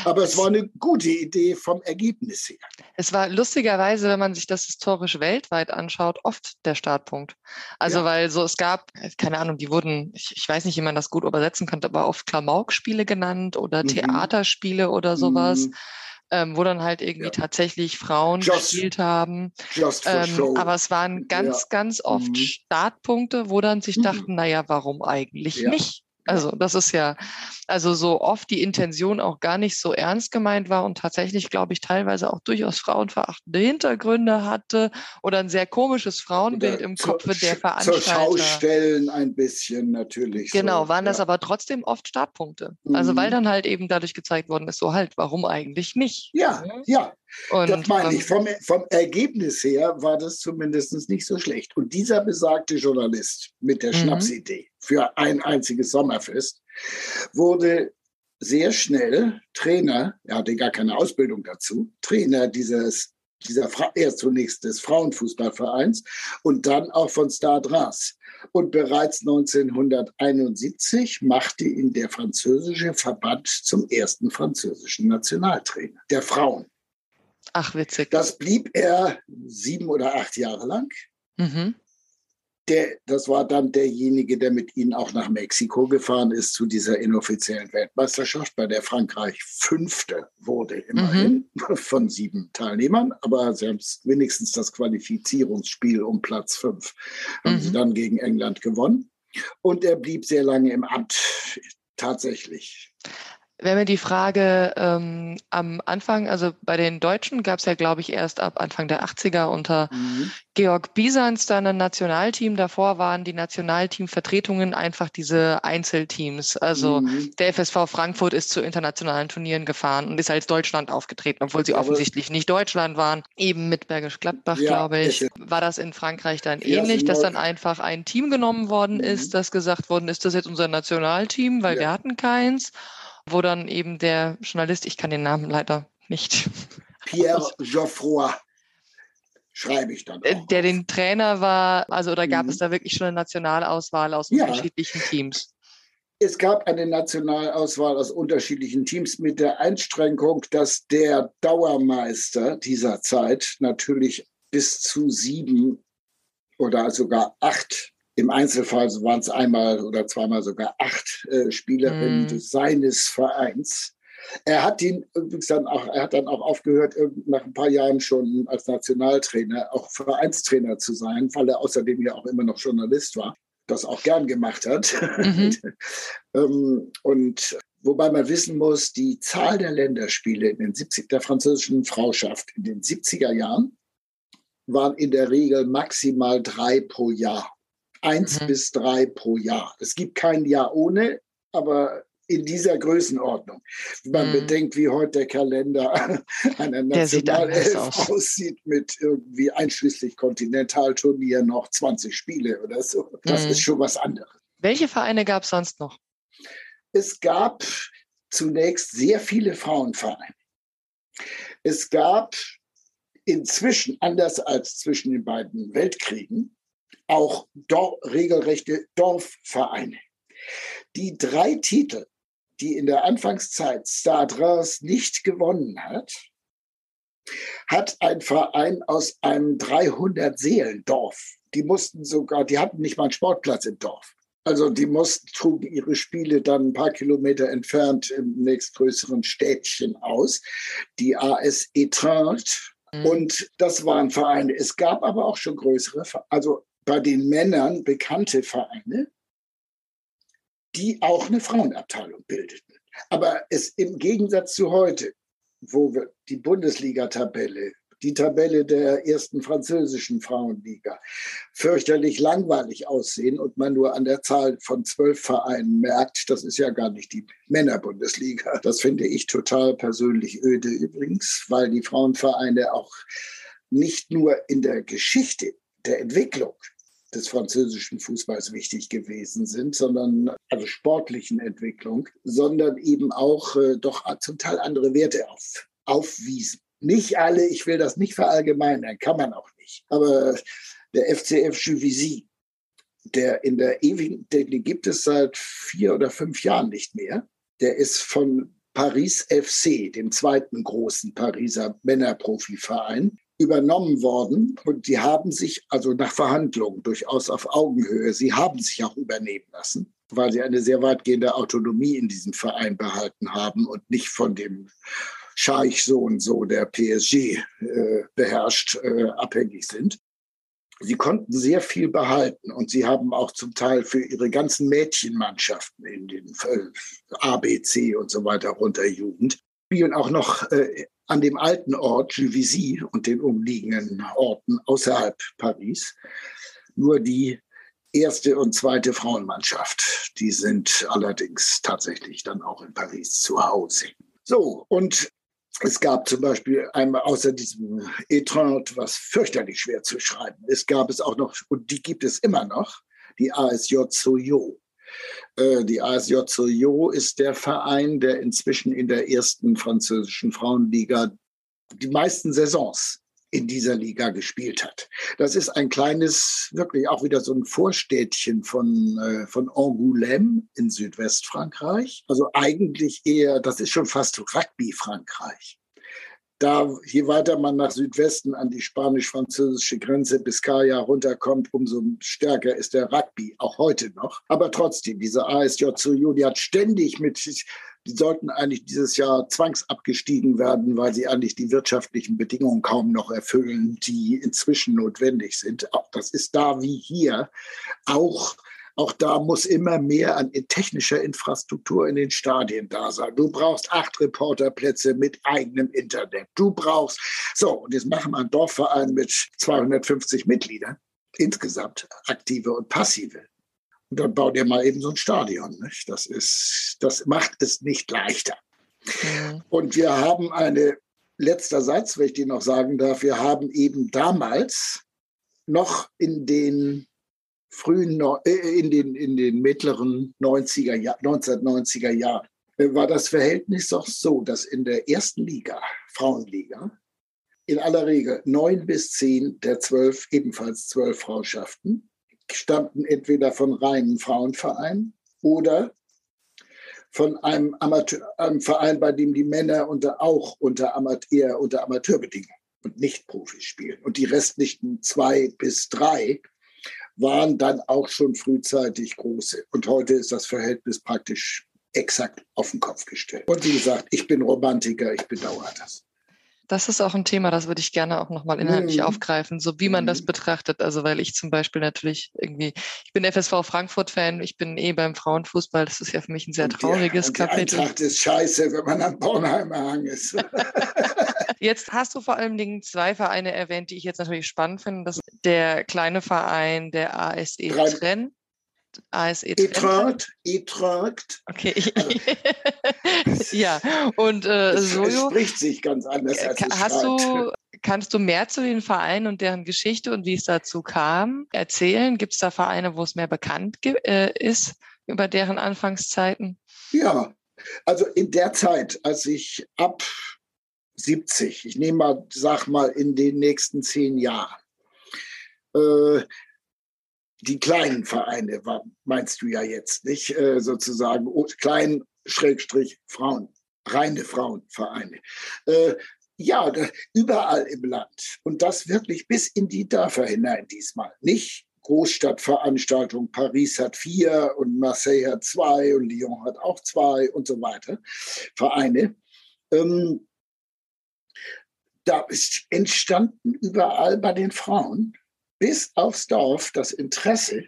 aber es war eine gute Idee vom Ergebnis her. Es war lustigerweise, wenn man sich das historisch weltweit anschaut, oft der Startpunkt. Also ja. weil so es gab, keine Ahnung, die wurden, ich, ich, weiß nicht, wie man das gut übersetzen könnte, aber oft Klamauk-Spiele genannt oder mhm. Theaterspiele oder sowas. Mhm ähm, wo dann halt irgendwie ja. tatsächlich Frauen just, gespielt haben. Ähm, aber es waren ganz, ja. ganz oft mhm. Startpunkte, wo dann sich mhm. dachten, naja, warum eigentlich ja. nicht? Also das ist ja, also so oft die Intention auch gar nicht so ernst gemeint war und tatsächlich, glaube ich, teilweise auch durchaus frauenverachtende Hintergründe hatte oder ein sehr komisches Frauenbild oder im Kopf der Veranstalter. Zur Schaustellen ein bisschen natürlich. Genau, so, waren ja. das aber trotzdem oft Startpunkte. Mhm. Also weil mhm. dann halt eben dadurch gezeigt worden ist, so halt, warum eigentlich nicht? Ja, ja. Und, das meine ich. Vom, vom Ergebnis her war das zumindest nicht so schlecht. Und dieser besagte Journalist mit der mhm. Schnapsidee für ein einziges Sommerfest wurde sehr schnell Trainer, er hatte gar keine Ausbildung dazu, Trainer dieses, dieser, erst zunächst des Frauenfußballvereins und dann auch von Stade Reims. Und bereits 1971 machte ihn der französische Verband zum ersten französischen Nationaltrainer der Frauen. Ach, witzig. Das blieb er sieben oder acht Jahre lang. Mhm. Der, das war dann derjenige, der mit ihnen auch nach Mexiko gefahren ist zu dieser inoffiziellen Weltmeisterschaft, bei der Frankreich Fünfte wurde, immerhin mhm. von sieben Teilnehmern. Aber sie haben wenigstens das Qualifizierungsspiel um Platz fünf, haben mhm. sie dann gegen England gewonnen. Und er blieb sehr lange im Amt, tatsächlich wäre mir die Frage ähm, am Anfang, also bei den Deutschen gab es ja, glaube ich, erst ab Anfang der 80er unter mhm. Georg Bisans dann ein Nationalteam. Davor waren die Nationalteamvertretungen einfach diese Einzelteams. Also mhm. der FSV Frankfurt ist zu internationalen Turnieren gefahren und ist als Deutschland aufgetreten, obwohl sie offensichtlich nicht Deutschland waren. Eben mit Bergisch Gladbach, ja, glaube ich. War das in Frankreich dann ja, ähnlich, dass dann einfach ein Team genommen worden mhm. ist, das gesagt worden ist, das ist jetzt unser Nationalteam, weil ja. wir hatten keins wo dann eben der Journalist, ich kann den Namen leider nicht. Pierre Geoffroy schreibe ich dann. Äh, auch der den Trainer war, also oder gab mhm. es da wirklich schon eine Nationalauswahl aus ja. unterschiedlichen Teams? Es gab eine Nationalauswahl aus unterschiedlichen Teams mit der Einschränkung, dass der Dauermeister dieser Zeit natürlich bis zu sieben oder sogar acht im Einzelfall waren es einmal oder zweimal sogar acht äh, Spielerinnen mm. seines Vereins. Er hat ihn übrigens dann auch, er hat dann auch aufgehört, nach ein paar Jahren schon als Nationaltrainer auch Vereinstrainer zu sein, weil er außerdem ja auch immer noch Journalist war, das auch gern gemacht hat. Mhm. ähm, und wobei man wissen muss, die Zahl der Länderspiele in den 70 der französischen Frauschaft in den 70er Jahren waren in der Regel maximal drei pro Jahr. Eins mhm. bis drei pro Jahr. Es gibt kein Jahr ohne, aber in dieser Größenordnung. Wenn man mhm. bedenkt, wie heute der Kalender einer Nationalelf aussieht mit irgendwie einschließlich Kontinentalturnier noch 20 Spiele oder so. Das mhm. ist schon was anderes. Welche Vereine gab es sonst noch? Es gab zunächst sehr viele Frauenvereine. Es gab inzwischen, anders als zwischen den beiden Weltkriegen, auch Dor regelrechte Dorfvereine. Die drei Titel, die in der Anfangszeit Stadras nicht gewonnen hat, hat ein Verein aus einem 300-Seelendorf. Die mussten sogar, die hatten nicht mal einen Sportplatz im Dorf. Also die mussten, trugen ihre Spiele dann ein paar Kilometer entfernt im nächstgrößeren Städtchen aus. Die AS Etrange. Mhm. Und das waren Vereine. Es gab aber auch schon größere, also bei den Männern bekannte Vereine, die auch eine Frauenabteilung bildeten. Aber es im Gegensatz zu heute, wo wir die Bundesliga-Tabelle, die Tabelle der ersten französischen Frauenliga fürchterlich langweilig aussehen und man nur an der Zahl von zwölf Vereinen merkt, das ist ja gar nicht die Männerbundesliga. Das finde ich total persönlich öde übrigens, weil die Frauenvereine auch nicht nur in der Geschichte der Entwicklung des französischen Fußballs wichtig gewesen sind, sondern also sportlichen Entwicklung, sondern eben auch äh, doch zum Teil andere Werte auf, aufwiesen. Nicht alle, ich will das nicht verallgemeinern, kann man auch nicht. Aber der FCF Juvisy der in der ewigen, den gibt es seit vier oder fünf Jahren nicht mehr. Der ist von Paris FC, dem zweiten großen Pariser Männerprofiverein, übernommen worden. Und die haben sich also nach Verhandlungen durchaus auf Augenhöhe, sie haben sich auch übernehmen lassen, weil sie eine sehr weitgehende Autonomie in diesem Verein behalten haben und nicht von dem Scheich so und so der PSG äh, beherrscht, äh, abhängig sind. Sie konnten sehr viel behalten und sie haben auch zum Teil für ihre ganzen Mädchenmannschaften in den äh, ABC und so weiter runter Jugend spielen auch noch äh, an dem alten Ort Juvisy und den umliegenden Orten außerhalb Paris nur die erste und zweite Frauenmannschaft. Die sind allerdings tatsächlich dann auch in Paris zu Hause. So, und es gab zum Beispiel einmal außer diesem Étreinte, was fürchterlich schwer zu schreiben ist, gab es auch noch, und die gibt es immer noch, die ASJ Soyo. Äh, die ASJ Soyo ist der Verein, der inzwischen in der ersten französischen Frauenliga die meisten Saisons in dieser Liga gespielt hat. Das ist ein kleines, wirklich auch wieder so ein Vorstädtchen von, äh, von Angoulême in Südwestfrankreich. Also eigentlich eher, das ist schon fast Rugby-Frankreich. Da, je weiter man nach Südwesten an die spanisch-französische Grenze Biscaya runterkommt, umso stärker ist der Rugby, auch heute noch. Aber trotzdem, diese ASJ Soyo, die hat ständig mit die sollten eigentlich dieses Jahr zwangsabgestiegen werden, weil sie eigentlich die wirtschaftlichen Bedingungen kaum noch erfüllen, die inzwischen notwendig sind. Das ist da wie hier auch auch da muss immer mehr an technischer Infrastruktur in den Stadien da sein. Du brauchst acht Reporterplätze mit eigenem Internet. Du brauchst, so, und jetzt machen wir einen Dorfverein mit 250 Mitgliedern, insgesamt aktive und passive. Und dann baut ihr mal eben so ein Stadion. Nicht? Das, ist, das macht es nicht leichter. Mhm. Und wir haben eine, letzter Satz, wenn ich den noch sagen darf, wir haben eben damals noch in den frühen, äh, in den, in den mittleren 90er, 1990er Jahren, äh, war das Verhältnis doch so, dass in der ersten Liga, Frauenliga, in aller Regel neun bis zehn der zwölf, ebenfalls zwölf Frauschaften, stammten entweder von reinen Frauenvereinen oder von einem, Amateur, einem Verein, bei dem die Männer unter, auch unter, Amateur, unter Amateurbedingungen und nicht Profis spielen. Und die restlichen zwei bis drei waren dann auch schon frühzeitig große. Und heute ist das Verhältnis praktisch exakt auf den Kopf gestellt. Und wie gesagt, ich bin Romantiker, ich bedauere das. Das ist auch ein Thema, das würde ich gerne auch nochmal inhaltlich mhm. aufgreifen, so wie man das mhm. betrachtet. Also weil ich zum Beispiel natürlich irgendwie, ich bin FSV Frankfurt-Fan, ich bin eh beim Frauenfußball, das ist ja für mich ein sehr trauriges und die, Kapitel. Die Eintracht ist scheiße, wenn man am Bornheimer Hang ist. jetzt hast du vor allen Dingen zwei Vereine erwähnt, die ich jetzt natürlich spannend finde. Das ist der kleine Verein der ASE Trenn ASE Etrakt, Etrakt. Okay. ja, und äh, es, Sojo. Es spricht sich ganz anders als es Hast du, kannst du mehr zu den Vereinen und deren Geschichte und wie es dazu kam erzählen? Gibt es da Vereine, wo es mehr bekannt äh, ist über deren Anfangszeiten? Ja, also in der Zeit, als ich ab 70, ich nehme mal, sag mal, in den nächsten zehn Jahren, äh, die kleinen Vereine, meinst du ja jetzt, nicht äh, sozusagen klein Schrägstrich Frauen, reine Frauenvereine. Äh, ja, überall im Land. Und das wirklich bis in die Dörfer hinein diesmal. Nicht Großstadtveranstaltungen. Paris hat vier und Marseille hat zwei und Lyon hat auch zwei und so weiter. Vereine. Ähm, da ist entstanden überall bei den Frauen bis aufs Dorf das Interesse,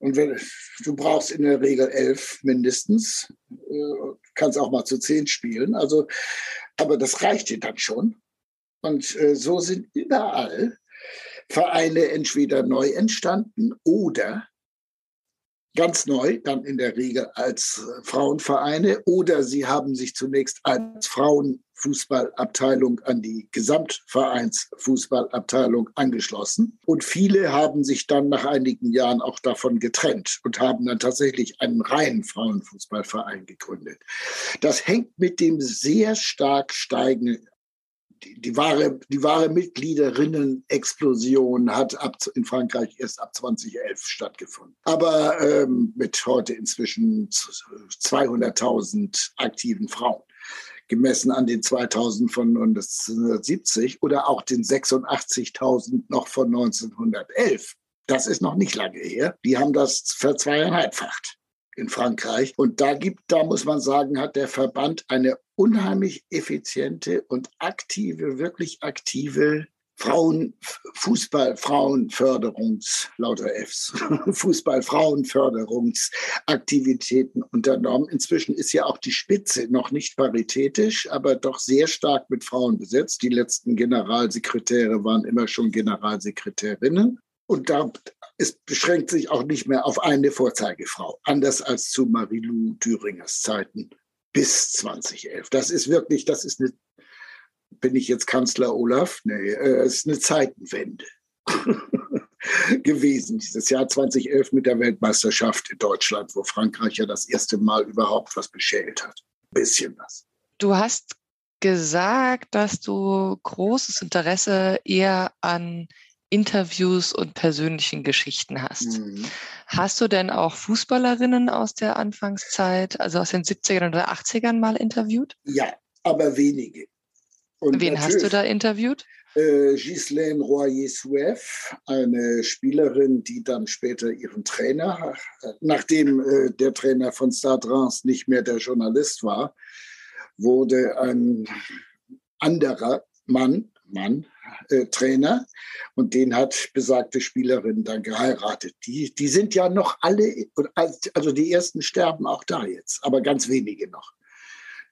und wenn, du brauchst in der Regel elf mindestens, äh, kannst auch mal zu zehn spielen, also, aber das reicht dir dann schon. Und äh, so sind überall Vereine entweder neu entstanden oder ganz neu, dann in der Regel als Frauenvereine, oder sie haben sich zunächst als Frauenfußballabteilung an die Gesamtvereinsfußballabteilung angeschlossen. Und viele haben sich dann nach einigen Jahren auch davon getrennt und haben dann tatsächlich einen reinen Frauenfußballverein gegründet. Das hängt mit dem sehr stark steigenden die, wahre, die wahre Mitgliederinnen-Explosion hat ab, in Frankreich erst ab 2011 stattgefunden. Aber ähm, mit heute inzwischen 200.000 aktiven Frauen gemessen an den 2000 von 1970 oder auch den 86.000 noch von 1911. Das ist noch nicht lange her. Die haben das verzweieinhalbfacht in Frankreich. Und da gibt, da muss man sagen, hat der Verband eine unheimlich effiziente und aktive, wirklich aktive Frauen, Frauenförderungs, lauter Fs, Fußball, Frauenförderungsaktivitäten unternommen. Inzwischen ist ja auch die Spitze noch nicht paritätisch, aber doch sehr stark mit Frauen besetzt. Die letzten Generalsekretäre waren immer schon Generalsekretärinnen. Und da es beschränkt sich auch nicht mehr auf eine Vorzeigefrau, anders als zu Marilou Thüringers Zeiten bis 2011. Das ist wirklich, das ist eine, bin ich jetzt Kanzler Olaf? Nee, äh, es ist eine Zeitenwende gewesen, dieses Jahr 2011 mit der Weltmeisterschaft in Deutschland, wo Frankreich ja das erste Mal überhaupt was beschält hat. Ein bisschen was. Du hast gesagt, dass du großes Interesse eher an Interviews und persönlichen Geschichten hast. Mhm. Hast du denn auch Fußballerinnen aus der Anfangszeit, also aus den 70ern oder 80ern mal interviewt? Ja, aber wenige. Und Wen hast du da interviewt? Äh, Ghislaine Royer-Souef, eine Spielerin, die dann später ihren Trainer, nachdem äh, der Trainer von Stade Reims nicht mehr der Journalist war, wurde ein anderer Mann, Mann, äh, Trainer und den hat besagte Spielerin dann geheiratet. Die, die sind ja noch alle, also die ersten sterben auch da jetzt, aber ganz wenige noch.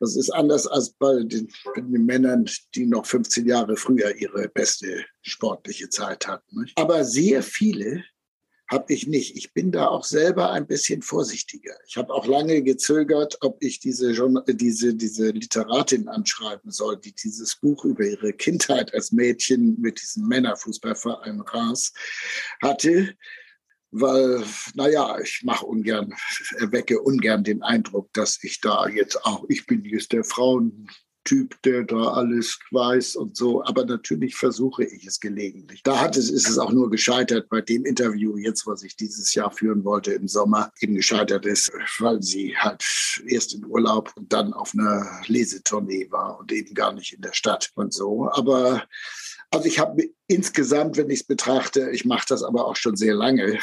Das ist anders als bei den, bei den, Männern, die noch 15 Jahre früher ihre beste sportliche Zeit hatten. Aber sehr viele habe ich nicht. Ich bin da auch selber ein bisschen vorsichtiger. Ich habe auch lange gezögert, ob ich diese, diese, diese Literatin anschreiben soll, die dieses Buch über ihre Kindheit als Mädchen mit diesem Männerfußballverein Reims hatte. Weil, naja, ich mache ungern, erwecke ungern den Eindruck, dass ich da jetzt auch, ich bin jetzt der Frauen, Typ, der da alles weiß und so. Aber natürlich versuche ich es gelegentlich. Da hat es, ist es auch nur gescheitert bei dem Interview jetzt, was ich dieses Jahr führen wollte im Sommer, eben gescheitert ist, weil sie halt erst in Urlaub und dann auf einer Lesetournee war und eben gar nicht in der Stadt und so. Aber also ich habe insgesamt, wenn ich es betrachte, ich mache das aber auch schon sehr lange,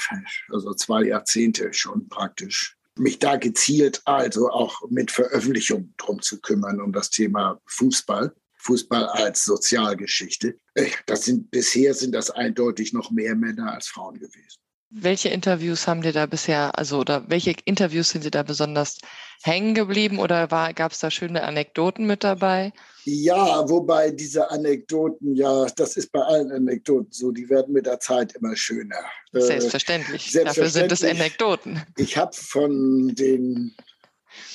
also zwei Jahrzehnte schon praktisch, mich da gezielt also auch mit Veröffentlichung drum zu kümmern, um das Thema Fußball. Fußball als Sozialgeschichte. Äh, das sind, bisher sind das eindeutig noch mehr Männer als Frauen gewesen. Welche Interviews haben dir da bisher, also oder welche Interviews sind dir da besonders hängen geblieben oder gab es da schöne Anekdoten mit dabei? Ja, wobei diese Anekdoten, ja, das ist bei allen Anekdoten so, die werden mit der Zeit immer schöner. Selbstverständlich. Äh, selbstverständlich. Dafür sind es Anekdoten. Ich habe von den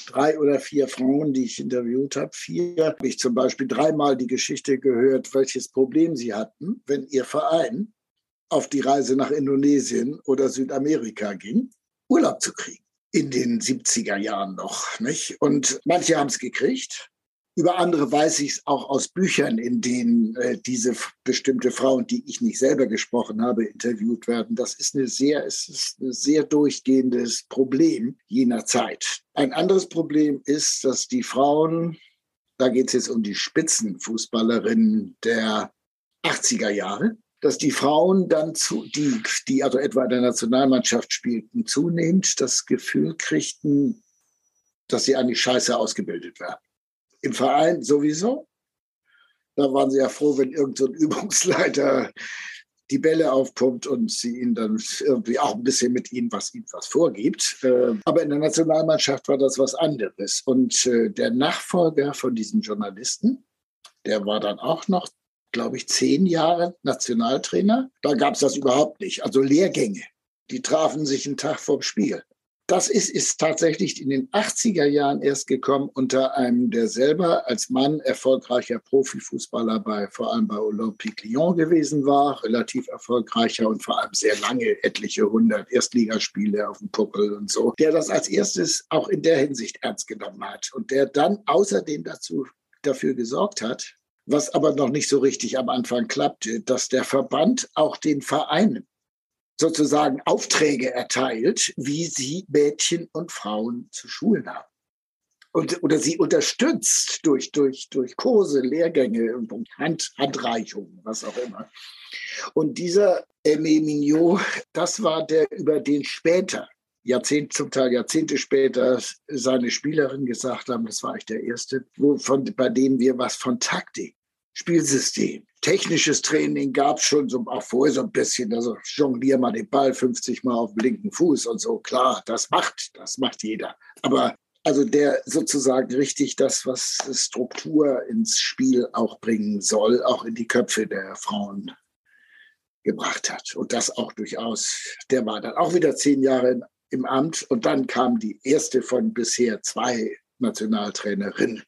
drei oder vier Frauen, die ich interviewt habe, vier, habe ich zum Beispiel dreimal die Geschichte gehört, welches Problem sie hatten, wenn ihr Verein auf die Reise nach Indonesien oder Südamerika ging, Urlaub zu kriegen. In den 70er Jahren noch. Nicht? Und manche haben es gekriegt, über andere weiß ich es auch aus Büchern, in denen äh, diese bestimmte Frauen, die ich nicht selber gesprochen habe, interviewt werden. Das ist, eine sehr, es ist ein sehr durchgehendes Problem jener Zeit. Ein anderes Problem ist, dass die Frauen, da geht es jetzt um die Spitzenfußballerinnen der 80er Jahre, dass die Frauen dann zu, die, die also etwa in der Nationalmannschaft spielten, zunehmend das Gefühl kriegten, dass sie eigentlich scheiße ausgebildet werden im Verein sowieso. Da waren sie ja froh, wenn irgendein so Übungsleiter die Bälle aufpumpt und sie ihnen dann irgendwie auch ein bisschen mit ihnen was, ihnen was vorgibt. Äh, aber in der Nationalmannschaft war das was anderes. Und äh, der Nachfolger von diesem Journalisten, der war dann auch noch, glaube ich, zehn Jahre Nationaltrainer. Da gab es das überhaupt nicht. Also Lehrgänge. Die trafen sich einen Tag vorm Spiel. Das ist, ist tatsächlich in den 80er Jahren erst gekommen unter einem, der selber als Mann erfolgreicher Profifußballer bei, vor allem bei Olympique Lyon gewesen war, relativ erfolgreicher und vor allem sehr lange, etliche hundert Erstligaspiele auf dem Puckel und so, der das als erstes auch in der Hinsicht ernst genommen hat und der dann außerdem dazu, dafür gesorgt hat, was aber noch nicht so richtig am Anfang klappte, dass der Verband auch den Vereinen sozusagen Aufträge erteilt, wie sie Mädchen und Frauen zu schulen haben. Und, oder sie unterstützt durch, durch, durch Kurse, Lehrgänge Hand, Handreichungen, was auch immer. Und dieser Aimé Mignot, das war der, über den später, Jahrzehnte, zum Teil Jahrzehnte später, seine Spielerin gesagt haben, das war ich der Erste, wo von, bei dem wir was von Taktik, Spielsystem, technisches Training gab es schon so, auch vorher so ein bisschen, also jonglier mal den Ball 50 Mal auf dem linken Fuß und so, klar, das macht, das macht jeder. Aber also der sozusagen richtig das, was Struktur ins Spiel auch bringen soll, auch in die Köpfe der Frauen gebracht hat. Und das auch durchaus. Der war dann auch wieder zehn Jahre im Amt und dann kam die erste von bisher zwei Nationaltrainerinnen.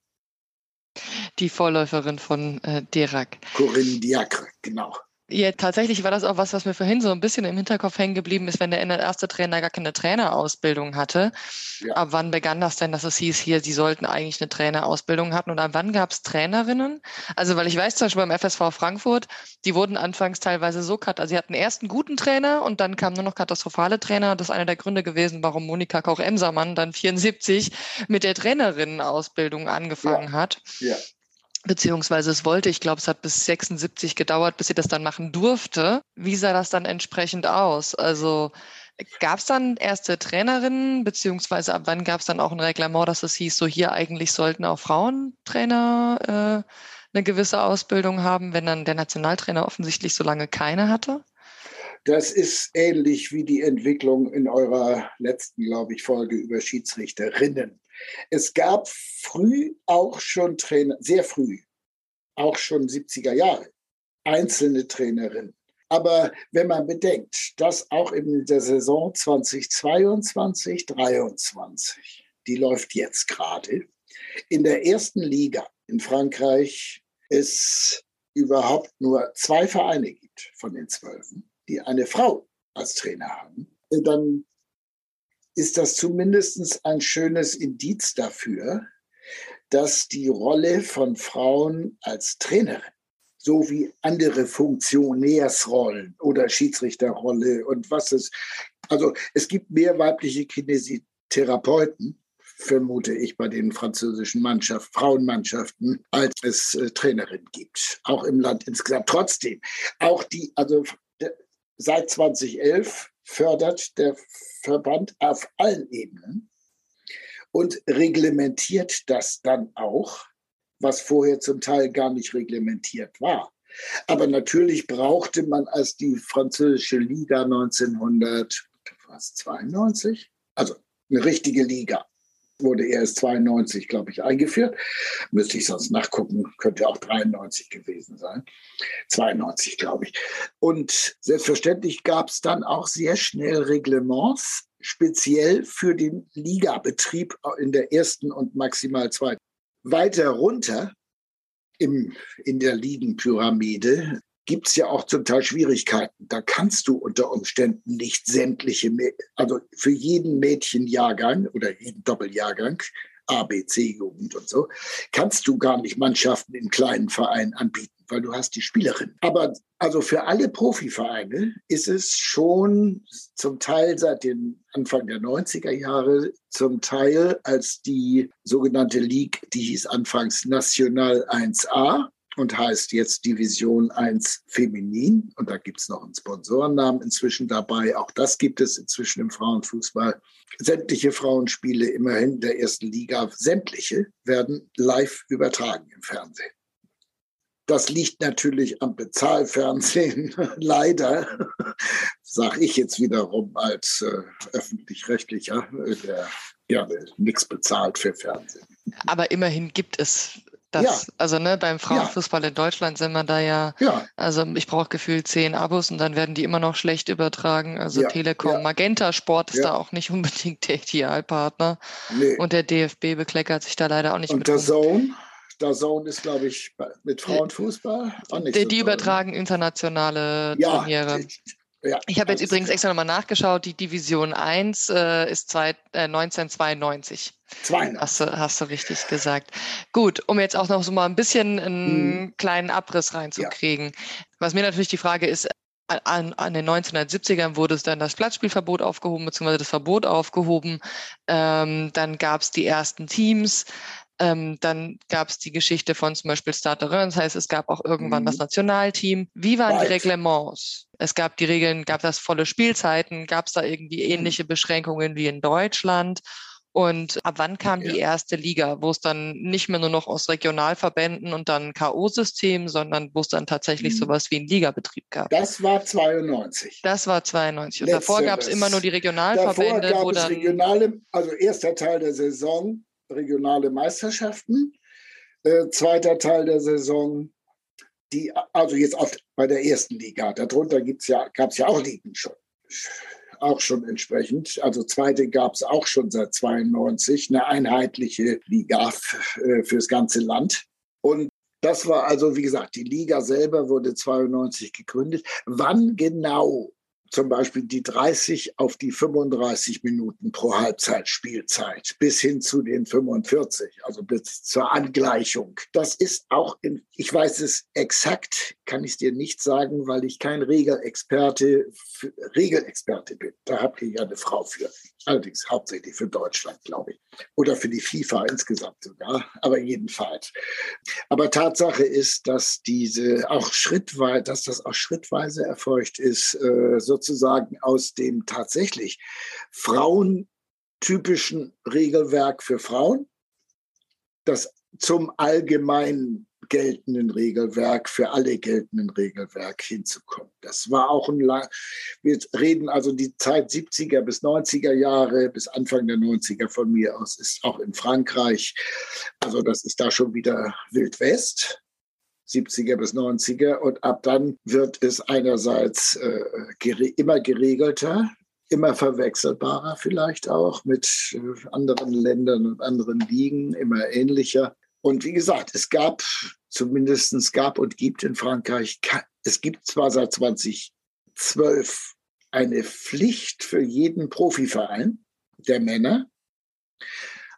Die Vorläuferin von äh, Dirac. Corinne Diacre, genau. Ja, tatsächlich war das auch was, was mir vorhin so ein bisschen im Hinterkopf hängen geblieben ist, wenn der erste Trainer gar keine Trainerausbildung hatte. Ja. Ab wann begann das denn, dass es hieß, hier, sie sollten eigentlich eine Trainerausbildung hatten und ab wann gab es Trainerinnen? Also, weil ich weiß zum Beispiel beim FSV Frankfurt, die wurden anfangs teilweise so also sie hatten erst einen guten Trainer und dann kamen nur noch katastrophale Trainer. Das ist einer der Gründe gewesen, warum Monika Koch-Emsermann dann 74 mit der Trainerinnenausbildung angefangen ja. hat. Ja beziehungsweise es wollte. Ich glaube, es hat bis 76 gedauert, bis sie das dann machen durfte. Wie sah das dann entsprechend aus? Also gab es dann erste Trainerinnen, beziehungsweise ab wann gab es dann auch ein Reglement, dass es hieß, so hier eigentlich sollten auch Frauentrainer äh, eine gewisse Ausbildung haben, wenn dann der Nationaltrainer offensichtlich so lange keine hatte? Das ist ähnlich wie die Entwicklung in eurer letzten, glaube ich, Folge über Schiedsrichterinnen. Es gab früh auch schon Trainer, sehr früh, auch schon 70er Jahre, einzelne Trainerinnen. Aber wenn man bedenkt, dass auch in der Saison 2022, 2023, die läuft jetzt gerade, in der ersten Liga in Frankreich es überhaupt nur zwei Vereine gibt von den Zwölfen, die eine Frau als Trainer haben, dann ist das zumindest ein schönes Indiz dafür, dass die Rolle von Frauen als Trainerin so wie andere Funktionärsrollen oder Schiedsrichterrolle und was es, also es gibt mehr weibliche Kinesitherapeuten, vermute ich, bei den französischen Mannschaft, Frauenmannschaften, als es äh, Trainerinnen gibt, auch im Land insgesamt. Trotzdem, auch die, also seit 2011 fördert der Verband auf allen Ebenen und reglementiert das dann auch, was vorher zum Teil gar nicht reglementiert war. Aber natürlich brauchte man als die französische Liga 1992, also eine richtige Liga, wurde erst 92, glaube ich, eingeführt. Müsste ich sonst nachgucken, könnte auch 93 gewesen sein. 92, glaube ich. Und selbstverständlich gab es dann auch sehr schnell Reglements, speziell für den Ligabetrieb in der ersten und maximal zweiten. Weiter runter im, in der Ligenpyramide gibt es ja auch zum Teil Schwierigkeiten. Da kannst du unter Umständen nicht sämtliche, also für jeden Mädchenjahrgang oder jeden Doppeljahrgang, A, B, C, Jugend und so, kannst du gar nicht Mannschaften in kleinen Vereinen anbieten, weil du hast die Spielerin. Aber also für alle Profivereine ist es schon zum Teil seit dem Anfang der 90er Jahre, zum Teil als die sogenannte League, die hieß anfangs National 1A, und heißt jetzt Division 1 Feminin. Und da gibt es noch einen Sponsorennamen inzwischen dabei. Auch das gibt es inzwischen im Frauenfußball. Sämtliche Frauenspiele immerhin der ersten Liga, sämtliche werden live übertragen im Fernsehen. Das liegt natürlich am Bezahlfernsehen, leider, sage ich jetzt wiederum als äh, öffentlich-rechtlicher, äh, der ja, nichts bezahlt für Fernsehen. Aber immerhin gibt es das, ja. Also ne, beim Frauenfußball ja. in Deutschland sind wir da ja, ja. also ich brauche gefühlt zehn Abos und dann werden die immer noch schlecht übertragen. Also. Telekom, Magenta Sport ist da auch nicht unbedingt der Idealpartner. Nee. Und der DFB bekleckert sich da leider auch nicht und mit. Der Zone? Der Zone ist, glaube ich, mit Frauenfußball auch nicht Die, so die übertragen internationale Turniere. Ja, ich habe jetzt übrigens klar. extra nochmal nachgeschaut. Die Division 1 äh, ist zwei, äh, 1992. 92. Hast du, hast du richtig gesagt. Gut, um jetzt auch noch so mal ein bisschen einen mhm. kleinen Abriss reinzukriegen. Ja. Was mir natürlich die Frage ist, an, an, den 1970ern wurde es dann das Platzspielverbot aufgehoben, beziehungsweise das Verbot aufgehoben. Ähm, dann gab es die ersten Teams. Ähm, dann gab es die Geschichte von zum Beispiel Starterin, das heißt, es gab auch irgendwann mhm. das Nationalteam. Wie waren right. die Reglements? Es gab die Regeln, gab das volle Spielzeiten, gab es da irgendwie mhm. ähnliche Beschränkungen wie in Deutschland? Und ab wann kam ja. die erste Liga, wo es dann nicht mehr nur noch aus Regionalverbänden und dann K.O.-System, sondern wo es dann tatsächlich mhm. sowas wie einen Ligabetrieb gab? Das war 92. Das war 92. Und Letzteres. davor gab es immer nur die Regionalverbände. Davor gab es regionale, also erster Teil der Saison, regionale Meisterschaften. Äh, zweiter Teil der Saison, die, also jetzt auf, bei der ersten Liga. Darunter ja, gab es ja auch Ligen schon. Auch schon entsprechend. Also zweite gab es auch schon seit 92, eine einheitliche Liga äh, fürs ganze Land. Und das war also, wie gesagt, die Liga selber wurde 92 gegründet. Wann genau zum Beispiel die 30 auf die 35 Minuten pro Halbzeit Spielzeit bis hin zu den 45, also bis zur Angleichung. Das ist auch, in, ich weiß es exakt, kann ich dir nicht sagen, weil ich kein Regelexperte, Regelexperte bin. Da habt ihr ja eine Frau für. Allerdings hauptsächlich für Deutschland, glaube ich. Oder für die FIFA insgesamt sogar. Aber jedenfalls. Aber Tatsache ist, dass diese auch schrittweise, dass das auch schrittweise erfolgt ist, äh, sozusagen aus dem tatsächlich frauentypischen Regelwerk für Frauen, das zum allgemeinen geltenden Regelwerk, für alle geltenden Regelwerk hinzukommen. Das war auch ein lang, wir reden also die Zeit 70er bis 90er Jahre, bis Anfang der 90er von mir aus, ist auch in Frankreich. Also das ist da schon wieder Wild West. 70er bis 90er und ab dann wird es einerseits äh, gere immer geregelter, immer verwechselbarer vielleicht auch mit äh, anderen Ländern und anderen Ligen, immer ähnlicher. Und wie gesagt, es gab zumindest es gab und gibt in Frankreich, es gibt zwar seit 2012 eine Pflicht für jeden Profiverein der Männer,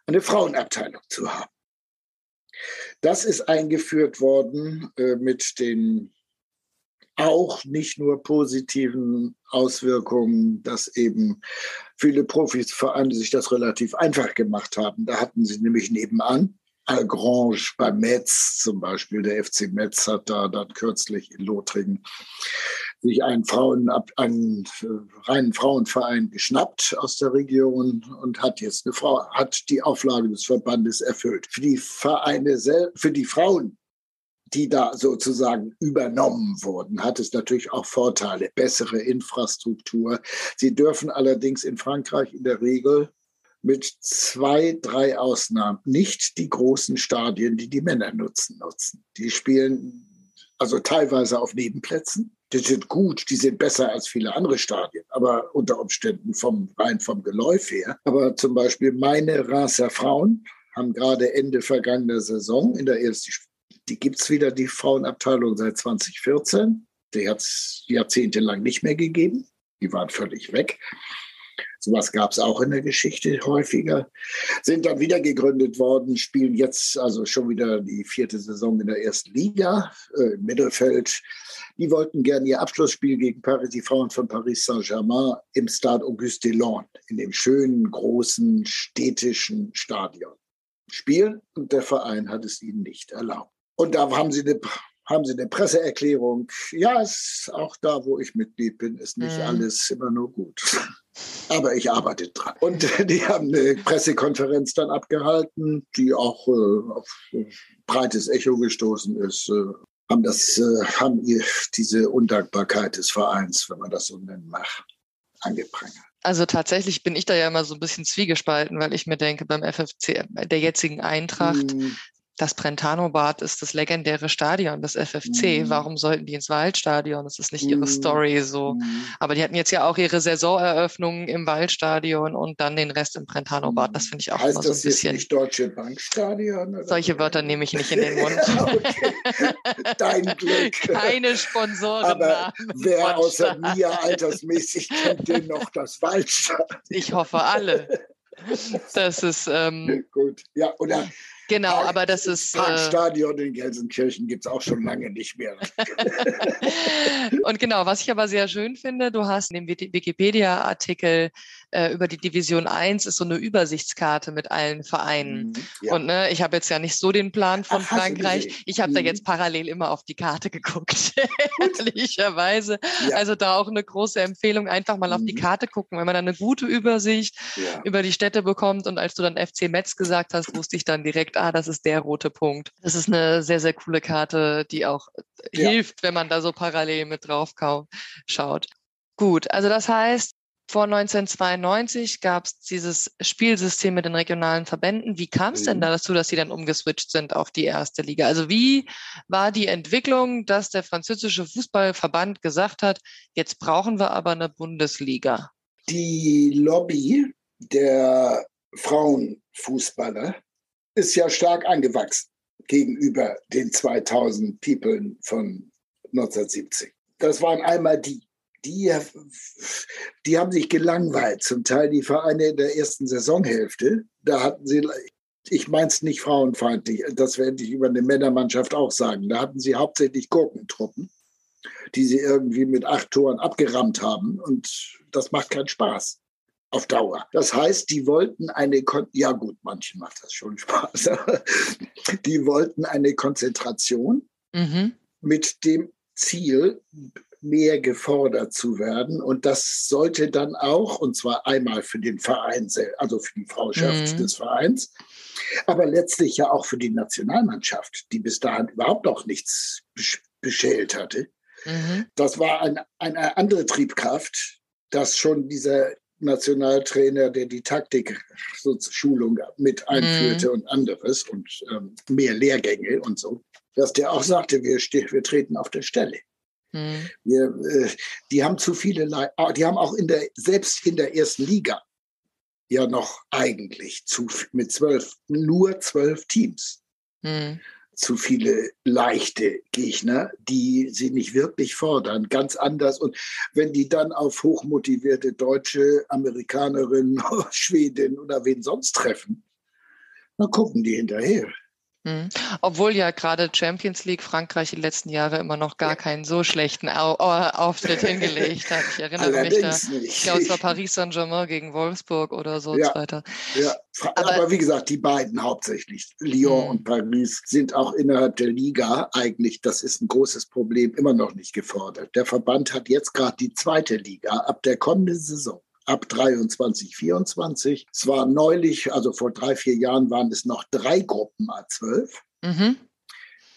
eine Frauenabteilung zu haben. Das ist eingeführt worden äh, mit den auch nicht nur positiven Auswirkungen, dass eben viele Profivereine sich das relativ einfach gemacht haben. Da hatten sie nämlich nebenan Algrange bei Metz zum Beispiel. Der FC Metz hat da dann kürzlich in Lothringen sich einen, Frauen, einen äh, reinen Frauenverein geschnappt aus der Region und hat jetzt eine Frau, hat die Auflage des Verbandes erfüllt. Für die Vereine, für die Frauen, die da sozusagen übernommen wurden, hat es natürlich auch Vorteile, bessere Infrastruktur. Sie dürfen allerdings in Frankreich in der Regel mit zwei, drei Ausnahmen nicht die großen Stadien, die die Männer nutzen, nutzen. Die spielen also teilweise auf Nebenplätzen. Die sind gut, die sind besser als viele andere Stadien, aber unter Umständen vom, rein vom Geläuf her. Aber zum Beispiel meine Raser Frauen haben gerade Ende vergangener Saison in der ersten, die gibt's wieder, die Frauenabteilung seit 2014. Die hat es jahrzehntelang nicht mehr gegeben. Die waren völlig weg. Sowas gab es auch in der Geschichte häufiger. Sind dann wieder gegründet worden, spielen jetzt also schon wieder die vierte Saison in der ersten Liga äh, im Mittelfeld. Die wollten gerne ihr Abschlussspiel gegen Paris, die Frauen von Paris Saint-Germain im Stade Auguste Delon, in dem schönen, großen, städtischen Stadion spielen. Und der Verein hat es ihnen nicht erlaubt. Und da haben sie eine haben sie eine Presseerklärung. Ja, ist auch da, wo ich Mitglied bin, ist nicht mhm. alles immer nur gut. Aber ich arbeite dran. Und die haben eine Pressekonferenz dann abgehalten, die auch äh, auf breites Echo gestoßen ist. Äh, haben das, äh, haben ihr diese Undankbarkeit des Vereins, wenn man das so nennen mag, angeprangert. Also tatsächlich bin ich da ja immer so ein bisschen zwiegespalten, weil ich mir denke, beim FFC, der jetzigen Eintracht, mm das Brentano-Bad ist das legendäre Stadion des FFC. Mhm. Warum sollten die ins Waldstadion? Das ist nicht ihre Mhm. Story so. Mhm. Aber die hatten jetzt ja auch ihre Saisoneröffnung im Waldstadion und dann den Rest im Brentano-Bad. Das finde ich auch heißt immer so ein das jetzt bisschen. nicht Deutsche Bankstadion? Oder Solche so? Wörter nehme ich nicht in den Mund. Dein Glück. Keine Sponsoren. Aber wer außer mir altersmäßig kennt denn noch das Waldstadion? Ich hoffe alle. Das ist, ähm, Gut. Ja, oder genau, Park- aber das ist. Äh, Parkstadion in Gelsenkirchen gibt es auch schon lange nicht mehr. und genau, was ich aber sehr schön finde, du hast in dem Wiki- Wikipedia-Artikel äh, über die Division 1 ist so eine Übersichtskarte mit allen Vereinen. Ja. Und ne, ich habe jetzt ja nicht so den Plan von Ach, Frankreich. Ich habe da Mhm. jetzt parallel immer auf die Karte geguckt, ehrlicherweise. Ja. Also da auch eine große Empfehlung, einfach mal auf die Mhm. Karte gucken, wenn man dann eine gute Übersicht ja. über die Städte bekommt. Und als du dann FC Metz gesagt hast, wusste ich dann direkt, ah, das ist der rote Punkt. Das ist eine sehr, sehr coole Karte, die auch hilft, wenn man da so parallel mit drauf schaut. Gut, also das heißt, vor 1992 gab es dieses Spielsystem mit den regionalen Verbänden. Wie kam es denn Mhm. da dazu, dass sie dann umgeswitcht sind auf die erste Liga? Also wie war die Entwicklung, dass der französische Fußballverband gesagt hat, jetzt brauchen wir aber eine Bundesliga? Die Lobby der Frauenfußballer ist ja stark angewachsen gegenüber den 2000 People von 1970. Das waren einmal die. Die, die haben sich gelangweilt, zum Teil die Vereine in der ersten Saisonhälfte. Da hatten sie, ich meine es nicht frauenfeindlich, das werde ich über eine Männermannschaft auch sagen. Da hatten sie hauptsächlich Gurkentruppen, die sie irgendwie mit acht Toren abgerammt haben. Und das macht keinen Spaß auf Dauer. Das heißt, die wollten eine, Kon ja gut, manchen macht das schon Spaß, die wollten eine Konzentration Mhm. mit dem Ziel, mehr gefordert zu werden. Und das sollte dann auch, und zwar einmal für den Verein, also für die Frauschaft Mhm. des Vereins, aber letztlich ja auch für die Nationalmannschaft, die bis dahin überhaupt noch nichts besch- beschält hatte. Mhm. Das war ein, eine andere Triebkraft, dass schon dieser Nationaltrainer, der die Taktik-Schulung mit einführte und anderes und ähm, mehr Lehrgänge und so, dass der auch sagte, wir, wir treten auf der Stelle. Mhm. Wir, äh, die haben zu viele, Le ah, die haben auch in der, selbst in der ersten Liga ja noch eigentlich zu, mit zwölf, nur zwölf Teams Mhm. zu viele leichte Gegner, die sie nicht wirklich fordern, ganz anders. Und wenn die dann auf hochmotivierte Deutsche, Amerikanerinnen, Schweden oder wen sonst treffen, dann gucken die hinterher. Mhm. Obwohl ja gerade Champions League Frankreich die letzten Jahre immer noch gar keinen so schlechten Au Au Auftritt hingelegt hat. Ich erinnere mich da. Allerdings Ich nicht. glaube, es war Paris Saint-Germain gegen Wolfsburg oder so. Ja. Zweiter. Ja, Fra- Aber- aber, wie gesagt, die beiden hauptsächlich, Lyon Mhm. und Paris, sind auch innerhalb der Liga eigentlich, das ist ein großes Problem, immer noch nicht gefordert. Der Verband hat jetzt gerade die zweite Liga ab der kommenden Saison. Ab 23, 24. Es war neulich, also vor drei, vier Jahren waren es noch drei Gruppen A12. Mhm.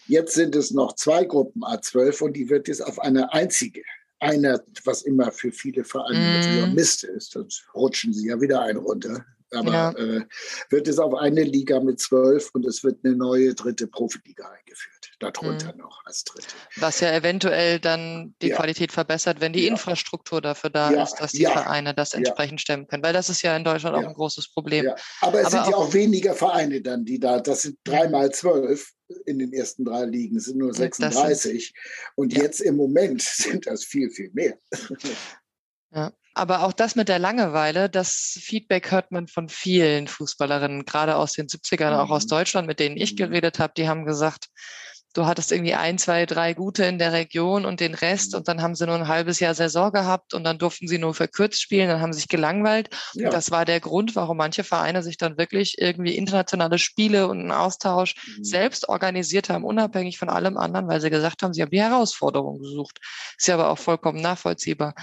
Jetzt sind es noch zwei Gruppen A12 und die wird jetzt auf eine einzige, einer, was immer für viele Vereine Mm. natürlich auch Mist ist, sonst rutschen sie ja wieder ein runter. Aber Ja. äh, wird es auf eine Liga mit zwölf und es wird eine neue dritte Profiliga eingeführt. Darunter noch als dritte. Was ja eventuell dann die Ja. Qualität verbessert, wenn die Ja. Infrastruktur dafür da Ja, ist, dass die Vereine das entsprechend stemmen können. Weil das ist ja in Deutschland auch ein großes Problem. Aber es Aber sind ja auch- auch weniger Vereine dann, die da, das sind dreimal zwölf in den ersten drei Ligen, es sind nur Das sind- 36. und jetzt im Moment sind das viel, viel mehr. Ja. Aber auch das mit der Langeweile, das Feedback hört man von vielen Fußballerinnen, gerade aus den 70ern, auch aus Mhm. Deutschland, mit denen ich Mhm. geredet habe, die haben gesagt, du hattest irgendwie ein, zwei, drei gute in der Region und den Rest und dann haben sie nur ein halbes Jahr Saison gehabt und dann durften sie nur verkürzt spielen, dann haben sie sich gelangweilt. Ja. Und das war der Grund, warum manche Vereine sich dann wirklich irgendwie internationale Spiele und einen Austausch Mhm. selbst organisiert haben, unabhängig von allem anderen, weil sie gesagt haben, sie haben die Herausforderung gesucht. Ist ja aber auch vollkommen nachvollziehbar.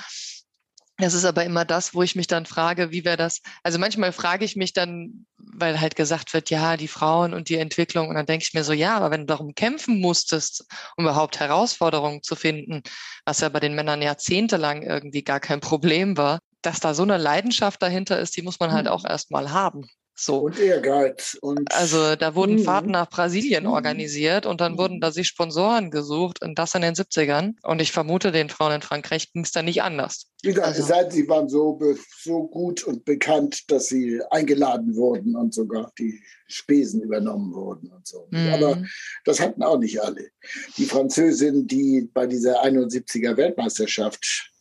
Das ist aber immer das, wo ich mich dann frage, wie wäre das? Also manchmal frage ich mich dann, weil halt gesagt wird, ja, die Frauen und die Entwicklung. Und dann denke ich mir so, ja, aber wenn du darum kämpfen musstest, um überhaupt Herausforderungen zu finden, was ja bei den Männern jahrzehntelang irgendwie gar kein Problem war, dass da so eine Leidenschaft dahinter ist, die muss man halt Mhm. auch erstmal haben. So. Und Ehrgeiz. Und Also da wurden Mhm. Fahrten nach Brasilien Mhm. organisiert und dann Mhm. wurden da sich Sponsoren gesucht und das in den 70ern. Und ich vermute, den Frauen in Frankreich ging es da nicht anders. wie gesagt, also- sie waren so, so gut und bekannt, dass sie eingeladen wurden und sogar die Spesen übernommen wurden und so. Mhm. Aber das hatten auch nicht alle. Die Französin, die bei dieser 71er Weltmeisterschaft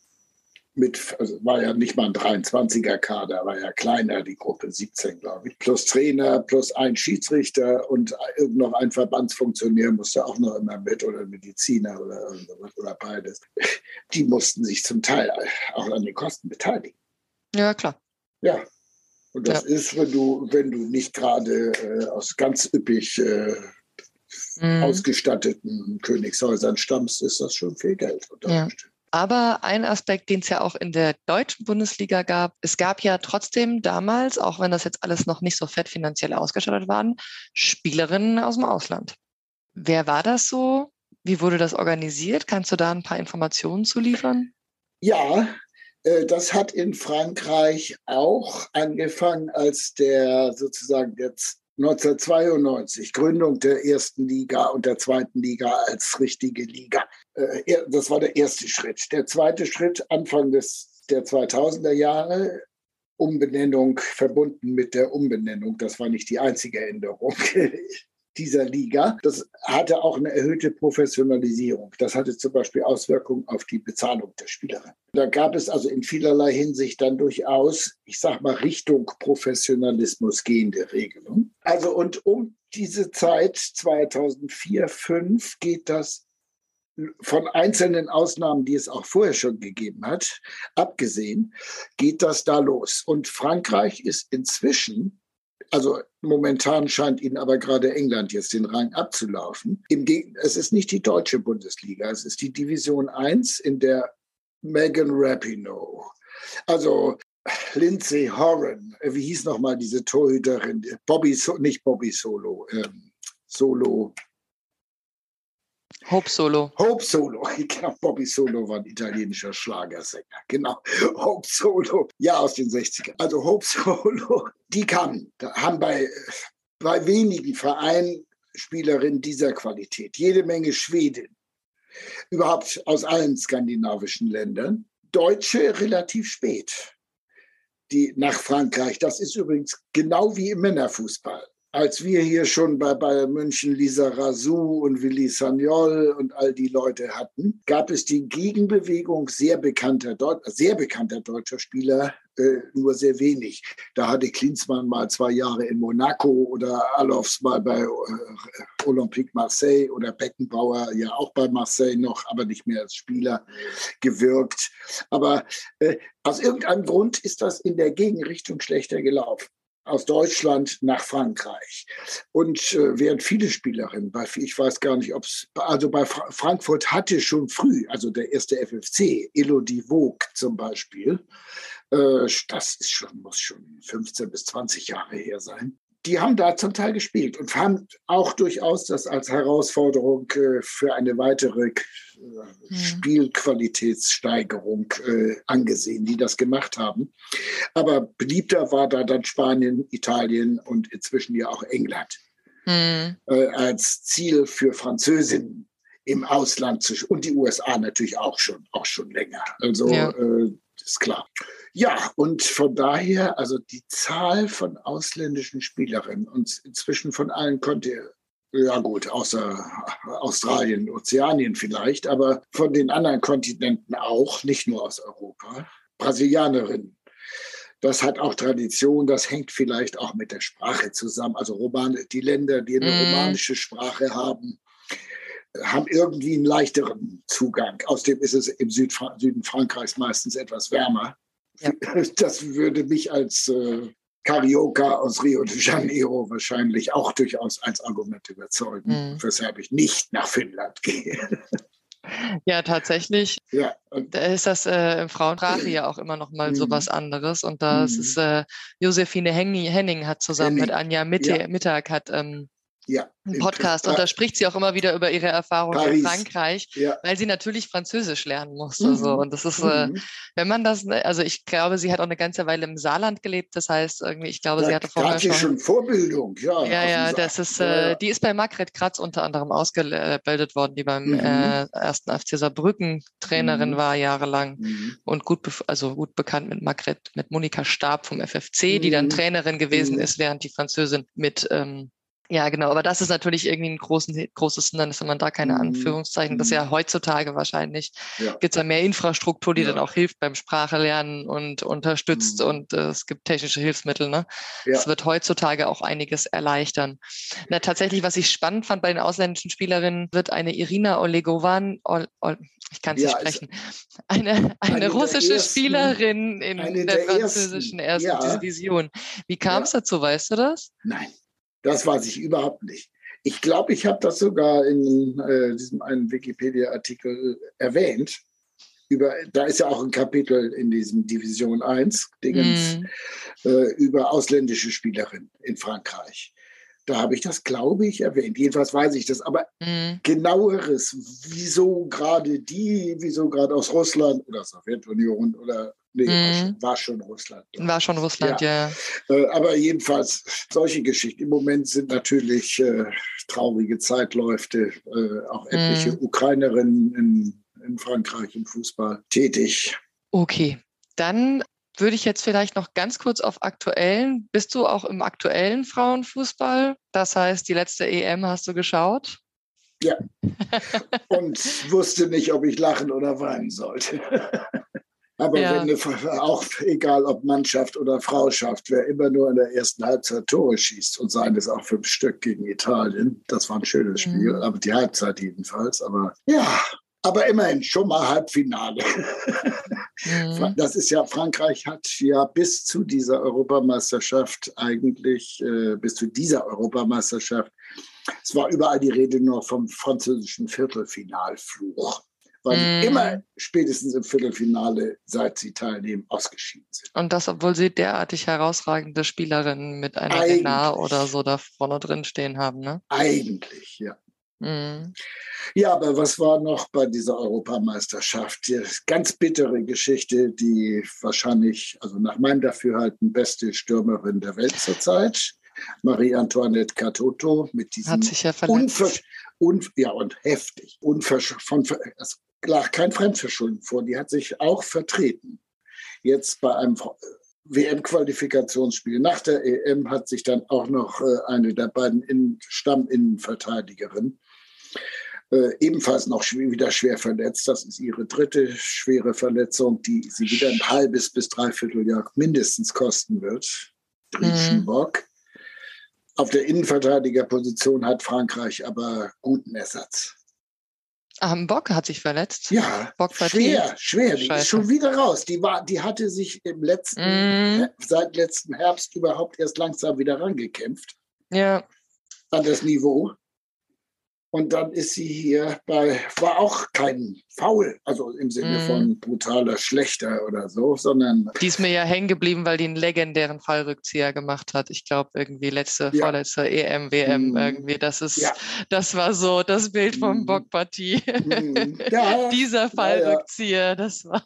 mit, also war ja nicht mal ein 23er Kader, war ja kleiner, die Gruppe 17, glaube ich. Plus Trainer, plus ein Schiedsrichter und noch ein Verbandsfunktionär musste auch noch immer mit oder Mediziner oder irgendwas oder beides. Die mussten sich zum Teil auch an den Kosten beteiligen. Ja, klar. Ja. Und das Ja. ist, wenn du, wenn du nicht gerade äh, aus ganz üppig äh, Mhm. ausgestatteten Königshäusern stammst, ist das schon viel Geld. unter Ja. Umständen. Aber ein Aspekt, den es ja auch in der deutschen Bundesliga gab, es gab ja trotzdem damals, auch wenn das jetzt alles noch nicht so fett finanziell ausgestattet waren, Spielerinnen aus dem Ausland. Wer war das so? Wie wurde das organisiert? Kannst du da ein paar Informationen zu liefern? Ja, äh, das hat in Frankreich auch angefangen, als der sozusagen jetzt 1992 Gründung der ersten Liga und der zweiten Liga als richtige Liga. Äh, Das war der erste Schritt. Der zweite Schritt Anfang des, der 2000er Jahre Umbenennung verbunden mit der Umbenennung. Das war nicht die einzige Änderung dieser Liga. Das hatte auch eine erhöhte Professionalisierung. Das hatte zum Beispiel Auswirkungen auf die Bezahlung der Spielerinnen. Da gab es also in vielerlei Hinsicht dann durchaus, ich sag mal, Richtung Professionalismus gehende Regelungen. Also und um diese Zeit 2004, 2005 geht das von einzelnen Ausnahmen, die es auch vorher schon gegeben hat, abgesehen, geht das da los. Und Frankreich ist inzwischen, also momentan scheint ihnen aber gerade England jetzt den Rang abzulaufen. Es ist nicht die deutsche Bundesliga, es ist die Division 1, in der Megan Rapinoe, also Lindsay Horan, wie hieß nochmal diese Torhüterin, Bobby, nicht Bobby Solo, ähm, Solo, Hope Solo. Hope Solo, genau, Bobby Solo war ein italienischer Schlagersänger, genau, Hope Solo, ja, aus den 60ern. Also Hope Solo, die kamen, haben bei, bei wenigen Vereinen Spielerinnen dieser Qualität, jede Menge Schweden, überhaupt aus allen skandinavischen Ländern, Deutsche relativ spät, die nach Frankreich. Das ist übrigens genau wie im Männerfußball als wir hier schon bei Bayern München Lisa Razou und Willi Sagnol und all die Leute hatten, gab es die Gegenbewegung sehr bekannter, sehr bekannter deutscher Spieler, äh, nur sehr wenig. Da hatte Klinsmann mal zwei Jahre in Monaco oder Alofs mal bei äh, Olympique Marseille oder Beckenbauer ja auch bei Marseille noch, aber nicht mehr als Spieler gewirkt. Aber äh, aus irgendeinem Grund ist das in der Gegenrichtung schlechter gelaufen aus Deutschland nach Frankreich. Und äh, während viele Spielerinnen, bei, ich weiß gar nicht, ob es, also bei Fra Frankfurt hatte schon früh, also der erste FFC, Elodie Vogt zum Beispiel, äh, das ist schon, muss schon 15 bis 20 Jahre her sein. Die haben da zum Teil gespielt und haben auch durchaus das als Herausforderung äh, für eine weitere Spielqualitätssteigerung äh, angesehen, die das gemacht haben. Aber beliebter war da dann Spanien, Italien und inzwischen ja auch England Hm. äh, als Ziel für Französinnen im Ausland zu und die USA natürlich auch schon, auch schon länger. Also Ja. äh, ist klar. Ja, und von daher, also die Zahl von ausländischen Spielerinnen und inzwischen von allen Kontinenten, ja gut, außer Australien, Ozeanien vielleicht, aber von den anderen Kontinenten auch, nicht nur aus Europa, Brasilianerinnen. Das hat auch Tradition, das hängt vielleicht auch mit der Sprache zusammen. Also Roman, die Länder, die eine Mm. romanische Sprache haben, haben irgendwie einen leichteren Zugang. Außerdem ist es im Südfra Süden Frankreichs meistens etwas wärmer. Ja. Das würde mich als äh, Carioca aus Rio de Janeiro wahrscheinlich auch durchaus als Argument überzeugen, Mhm. weshalb ich nicht nach Finnland gehe. Ja, tatsächlich. ja, Da ist das äh, im Frauensprache ja auch immer noch mal so Mhm. was anderes. Und das Mhm. ist äh, Josephine Henning, Henning hat zusammen Henning, mit Anja Mitte, ja. Mittag hat ähm, Ja. Podcast und da spricht sie auch immer wieder über ihre Erfahrungen in Frankreich, Ja. weil sie natürlich Französisch lernen musste. Mhm. So. Und das ist, äh, Mhm. wenn man das, ne, also ich glaube, sie hat auch eine ganze Weile im Saarland gelebt. Das heißt, irgendwie, ich glaube, Da, sie hatte vorher hat sie schon. schon Vorbildung, ja. Ja, ja, das ist, äh, ja. die ist bei Margret Kratz unter anderem ausgebildet worden, die beim Mhm. äh, ersten FC Saarbrücken Trainerin Mhm. war jahrelang Mhm. und gut, also gut bekannt mit Margret, mit Monika Stab vom FFC, die dann Mhm. Trainerin gewesen ist, während die Französin mit, ähm, ja genau, aber das ist natürlich irgendwie ein großen, großes Hindernis, wenn man da keine Mhm. Anführungszeichen, das ist ja heutzutage wahrscheinlich, Ja. gibt es ja mehr Infrastruktur, die Ja. dann auch hilft beim Sprachelernen und unterstützt Mhm. und äh, es gibt technische Hilfsmittel, ne? Ja. Das wird heutzutage auch einiges erleichtern. Na, tatsächlich, was ich spannend fand bei den ausländischen Spielerinnen, wird eine Irina Olegovan, Ol, Ol, ich kann es Ja, nicht ist- sprechen, eine, eine, Eine russische ersten- Spielerin in der, der französischen ersten. Division. Wie kam es dazu, weißt du das? Nein, das weiß ich überhaupt nicht. Ich glaube, ich habe das sogar in äh, diesem einen Wikipedia-Artikel erwähnt. Über, da ist ja auch ein Kapitel in diesem Division 1 Dingens Mm, äh, über ausländische Spielerinnen in Frankreich. Da habe ich das, glaube ich, erwähnt. Jedenfalls weiß ich das. Aber mm, genaueres, wieso gerade die, wieso gerade aus Russland oder Sowjetunion oder nee, war, Mhm. schon, war schon Russland. war schon Russland, ja. Äh, aber jedenfalls solche Geschichten. Im Moment sind natürlich äh, traurige Zeitläufte, äh, auch etliche Mhm. Ukrainerinnen in, in Frankreich im Fußball tätig. Okay, dann würde ich jetzt vielleicht noch ganz kurz auf aktuellen. Bist du auch im aktuellen Frauenfußball? Das heißt, die letzte EM hast du geschaut? Und wusste nicht, ob ich lachen oder weinen sollte. Aber Ja. wenn eine, auch egal ob Mannschaft oder Frauschaft, wer immer nur in der ersten Halbzeit Tore schießt und seien es auch fünf Stück gegen Italien, das war ein schönes Spiel, Mhm. aber die Halbzeit jedenfalls. Aber ja, aber immerhin schon mal Halbfinale. Mhm. Das ist ja, Frankreich hat ja bis zu dieser Europameisterschaft eigentlich, äh, bis zu dieser Europameisterschaft, es war überall die Rede nur vom französischen Viertelfinalfluch, weil Mhm. die immer spätestens im Viertelfinale, seit sie teilnehmen, ausgeschieden sind. Und das, obwohl sie derartig herausragende Spielerinnen mit einer Eigentlich. Renard oder so da vorne drin stehen haben, ne? Eigentlich, ja. Mhm. Ja, aber was war noch bei dieser Europameisterschaft? Die ganz bittere Geschichte, die wahrscheinlich, also nach meinem Dafürhalten, beste Stürmerin der Welt zurzeit, Marie-Antoinette Catoto, mit diesem Hat sich ja verletzt. Unversch un ja, und heftig. Unversch von, es lag kein Fremdverschulden vor. Die hat sich auch vertreten. Jetzt bei einem WM-Qualifikationsspiel nach der EM hat sich dann auch noch äh, eine der beiden In Stamminnenverteidigerinnen äh, ebenfalls noch wieder schwer verletzt. Das ist ihre dritte schwere Verletzung, die sie wieder ein halbes bis dreiviertel Jahr mindestens kosten wird. Griechenbock. Auf der Innenverteidigerposition hat Frankreich aber guten Ersatz. Am Bock hat sich verletzt. Ja, Bock schwer, schwer. Die Scheiße. ist schon wieder raus. Die, war, die hatte sich im letzten, Mhm. seit letzten Herbst überhaupt erst langsam wieder rangekämpft Ja, an das Niveau. Und dann ist sie hier bei, war auch kein Foul, also im Sinne Mhm. von brutaler Schlechter oder so, sondern die ist mir ja hängen geblieben, weil die einen legendären Fallrückzieher gemacht hat. Ich glaube, irgendwie letzte, Ja. vorletzte EM, WM, Mhm. irgendwie. Das ist, Ja. das war so das Bild vom Mhm. Bockpartie. Mhm. ja, Dieser. Fallrückzieher, das war.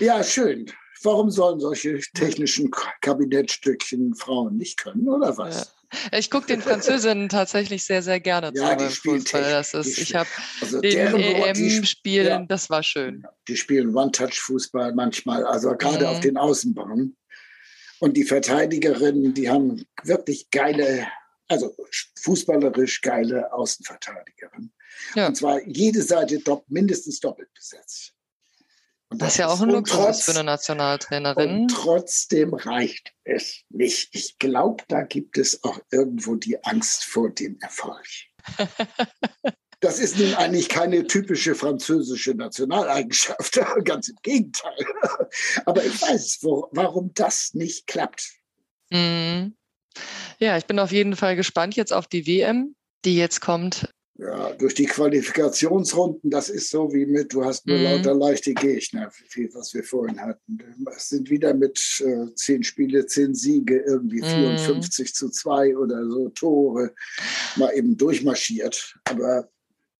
ja, schön. Warum sollen solche technischen Kabinettstückchen Frauen nicht können, oder was? Ich gucke den Französinnen tatsächlich sehr, sehr gerne zu Ja, die beim spielen Fußball. Das ist, ich habe Also den EM-Spielen, ja. das war schön. Die spielen One-Touch-Fußball manchmal, also gerade Mhm. auf den Außenbahnen. Und die Verteidigerinnen, die haben wirklich geile, also fußballerisch geile Außenverteidigerinnen. Ja. Und zwar jede Seite mindestens doppelt besetzt. Und Was ja auch ein Luxus ist für eine Nationaltrainerin. Und trotzdem reicht es nicht. Ich glaube, da gibt es auch irgendwo die Angst vor dem Erfolg. Das ist nun eigentlich keine typische französische Nationaleigenschaft, ganz im Gegenteil. Aber ich weiß, wo, warum das nicht klappt. Mhm. Ja, ich bin auf jeden Fall gespannt jetzt auf die WM, die jetzt kommt Ja, durch die Qualifikationsrunden, das ist so wie mit, du hast nur Mhm. lauter leichte Gegner, wie- was wir vorhin hatten. Es sind wieder mit äh, zehn Spiele, zehn Siege, irgendwie Mhm. 54 zu 2 oder so Tore mal eben durchmarschiert. Aber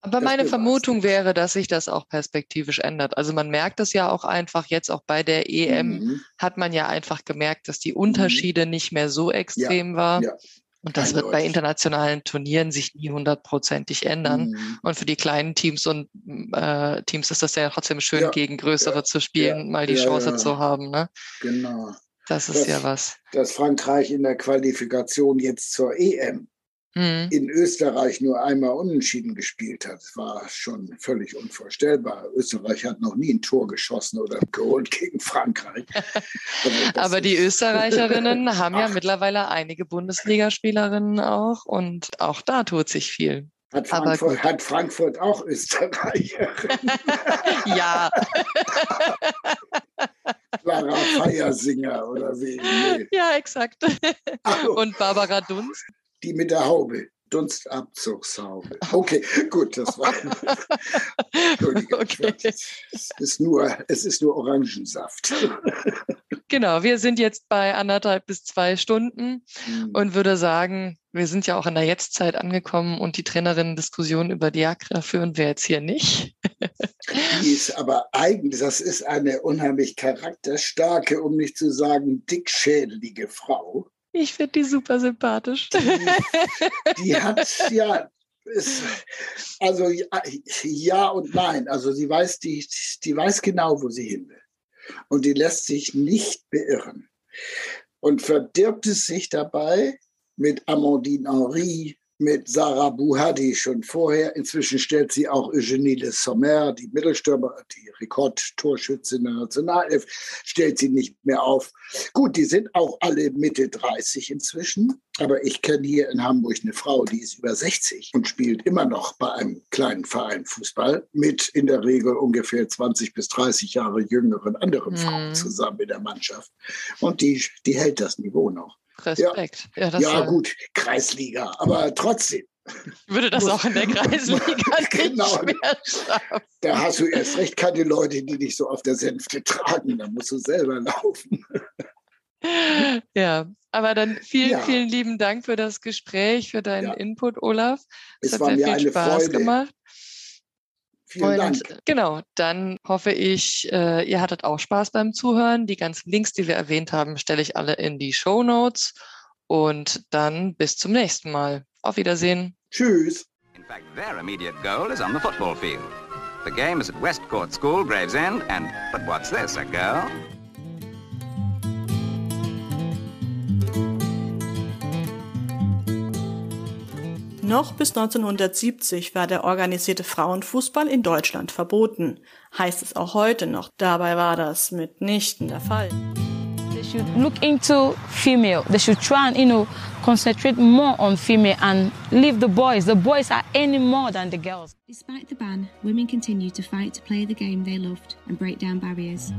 Aber meine Vermutung wäre, dass sich das auch perspektivisch ändert. Also man merkt es ja auch einfach jetzt auch bei der EM mhm, hat man ja einfach gemerkt, dass die Unterschiede nicht mehr so extrem waren. ja, Und das wird bei eindeutig. internationalen Turnieren sich nie hundertprozentig ändern. mhm. Und für die kleinen Teams und äh, Teams ist das ja trotzdem schön, Ja, gegen größere ja, zu spielen, mal die ja, Chance ja. zu haben. Ne? genau. Das ist Das- ja was. Dass Frankreich in der Qualifikation jetzt zur EM Mhm. in Österreich nur einmal unentschieden gespielt hat, war schon völlig unvorstellbar. Österreich hat noch nie ein Tor geschossen oder geholt gegen Frankreich. Also Aber die Österreicherinnen haben ja Ach. mittlerweile einige Bundesligaspielerinnen auch und auch da tut sich viel. Hat Frankfurt, hat Frankfurt auch Österreicherin? ja, Clara Feiersinger oder wie? Nee. ja, exakt. Ach, Und Barbara Dunst. Die mit der Haube. Dunstabzugshaube. Okay, gut, das war. Entschuldige, Okay. es ist nur, es ist nur Orangensaft. Genau, wir sind jetzt bei anderthalb bis zwei Stunden Hm. und würde sagen, wir sind ja auch in der Jetztzeit angekommen und die Trainerinnen-Diskussion über Diakra führen wir jetzt hier nicht. Die ist aber eigentlich, das ist eine unheimlich charakterstarke, um nicht zu sagen dickschädelige Frau. Ich finde die super sympathisch. Die hat ja, ist, also ja, ja und nein. Also sie weiß, die, die weiß genau, wo sie hin will. Und die lässt sich nicht beirren. Und verdirbt es sich dabei mit Amandine Henry, mit Sarah Bouhadi schon vorher. Inzwischen stellt sie auch Eugenie Le Sommer, die Mittelstürmer, die Rekordtorschützin der Nationalelf, stellt sie nicht mehr auf. Gut, die sind auch alle Mitte 30 inzwischen. Aber ich kenne hier in Hamburg eine Frau, die ist über 60 und spielt immer noch bei einem kleinen Verein Fußball mit in der Regel ungefähr 20 bis 30 Jahre jüngeren anderen Mhm. Frauen zusammen in der Mannschaft. Und die, die hält das Niveau noch. Respekt. Ja, ja, äh, gut, Kreisliga, aber trotzdem, würde das auch in der Kreisliga nicht Genau. mehr schaffen. da hast du erst recht keine Leute, die dich so auf der Sänfte tragen. Da musst du selber laufen. Ja, aber dann vielen, Ja. vielen lieben Dank für das Gespräch, für deinen Ja. Input, Olaf. Es, Es hat war sehr mir viel eine Spaß Freude. gemacht. Vielen Und Dank. genau, dann hoffe ich, äh, ihr hattet auch Spaß beim Zuhören. Die ganzen Links, die wir erwähnt haben, stelle ich alle in die Show Notes. Und dann bis zum nächsten Mal. Auf Wiedersehen. Tschüss. In fact, their immediate goal is on the football field. The game is at Westcourt School, Gravesend, and but what's this, a girl? Noch bis 1970 war der organisierte Frauenfußball in Deutschland verboten. Heißt es auch heute noch. Dabei war das mitnichten der Fall. They should look into female. They should try and, you know, concentrate more on female and leave the boys. The boys are any more than the girls. Despite the ban, women continue to fight to play the game they loved and break down barriers.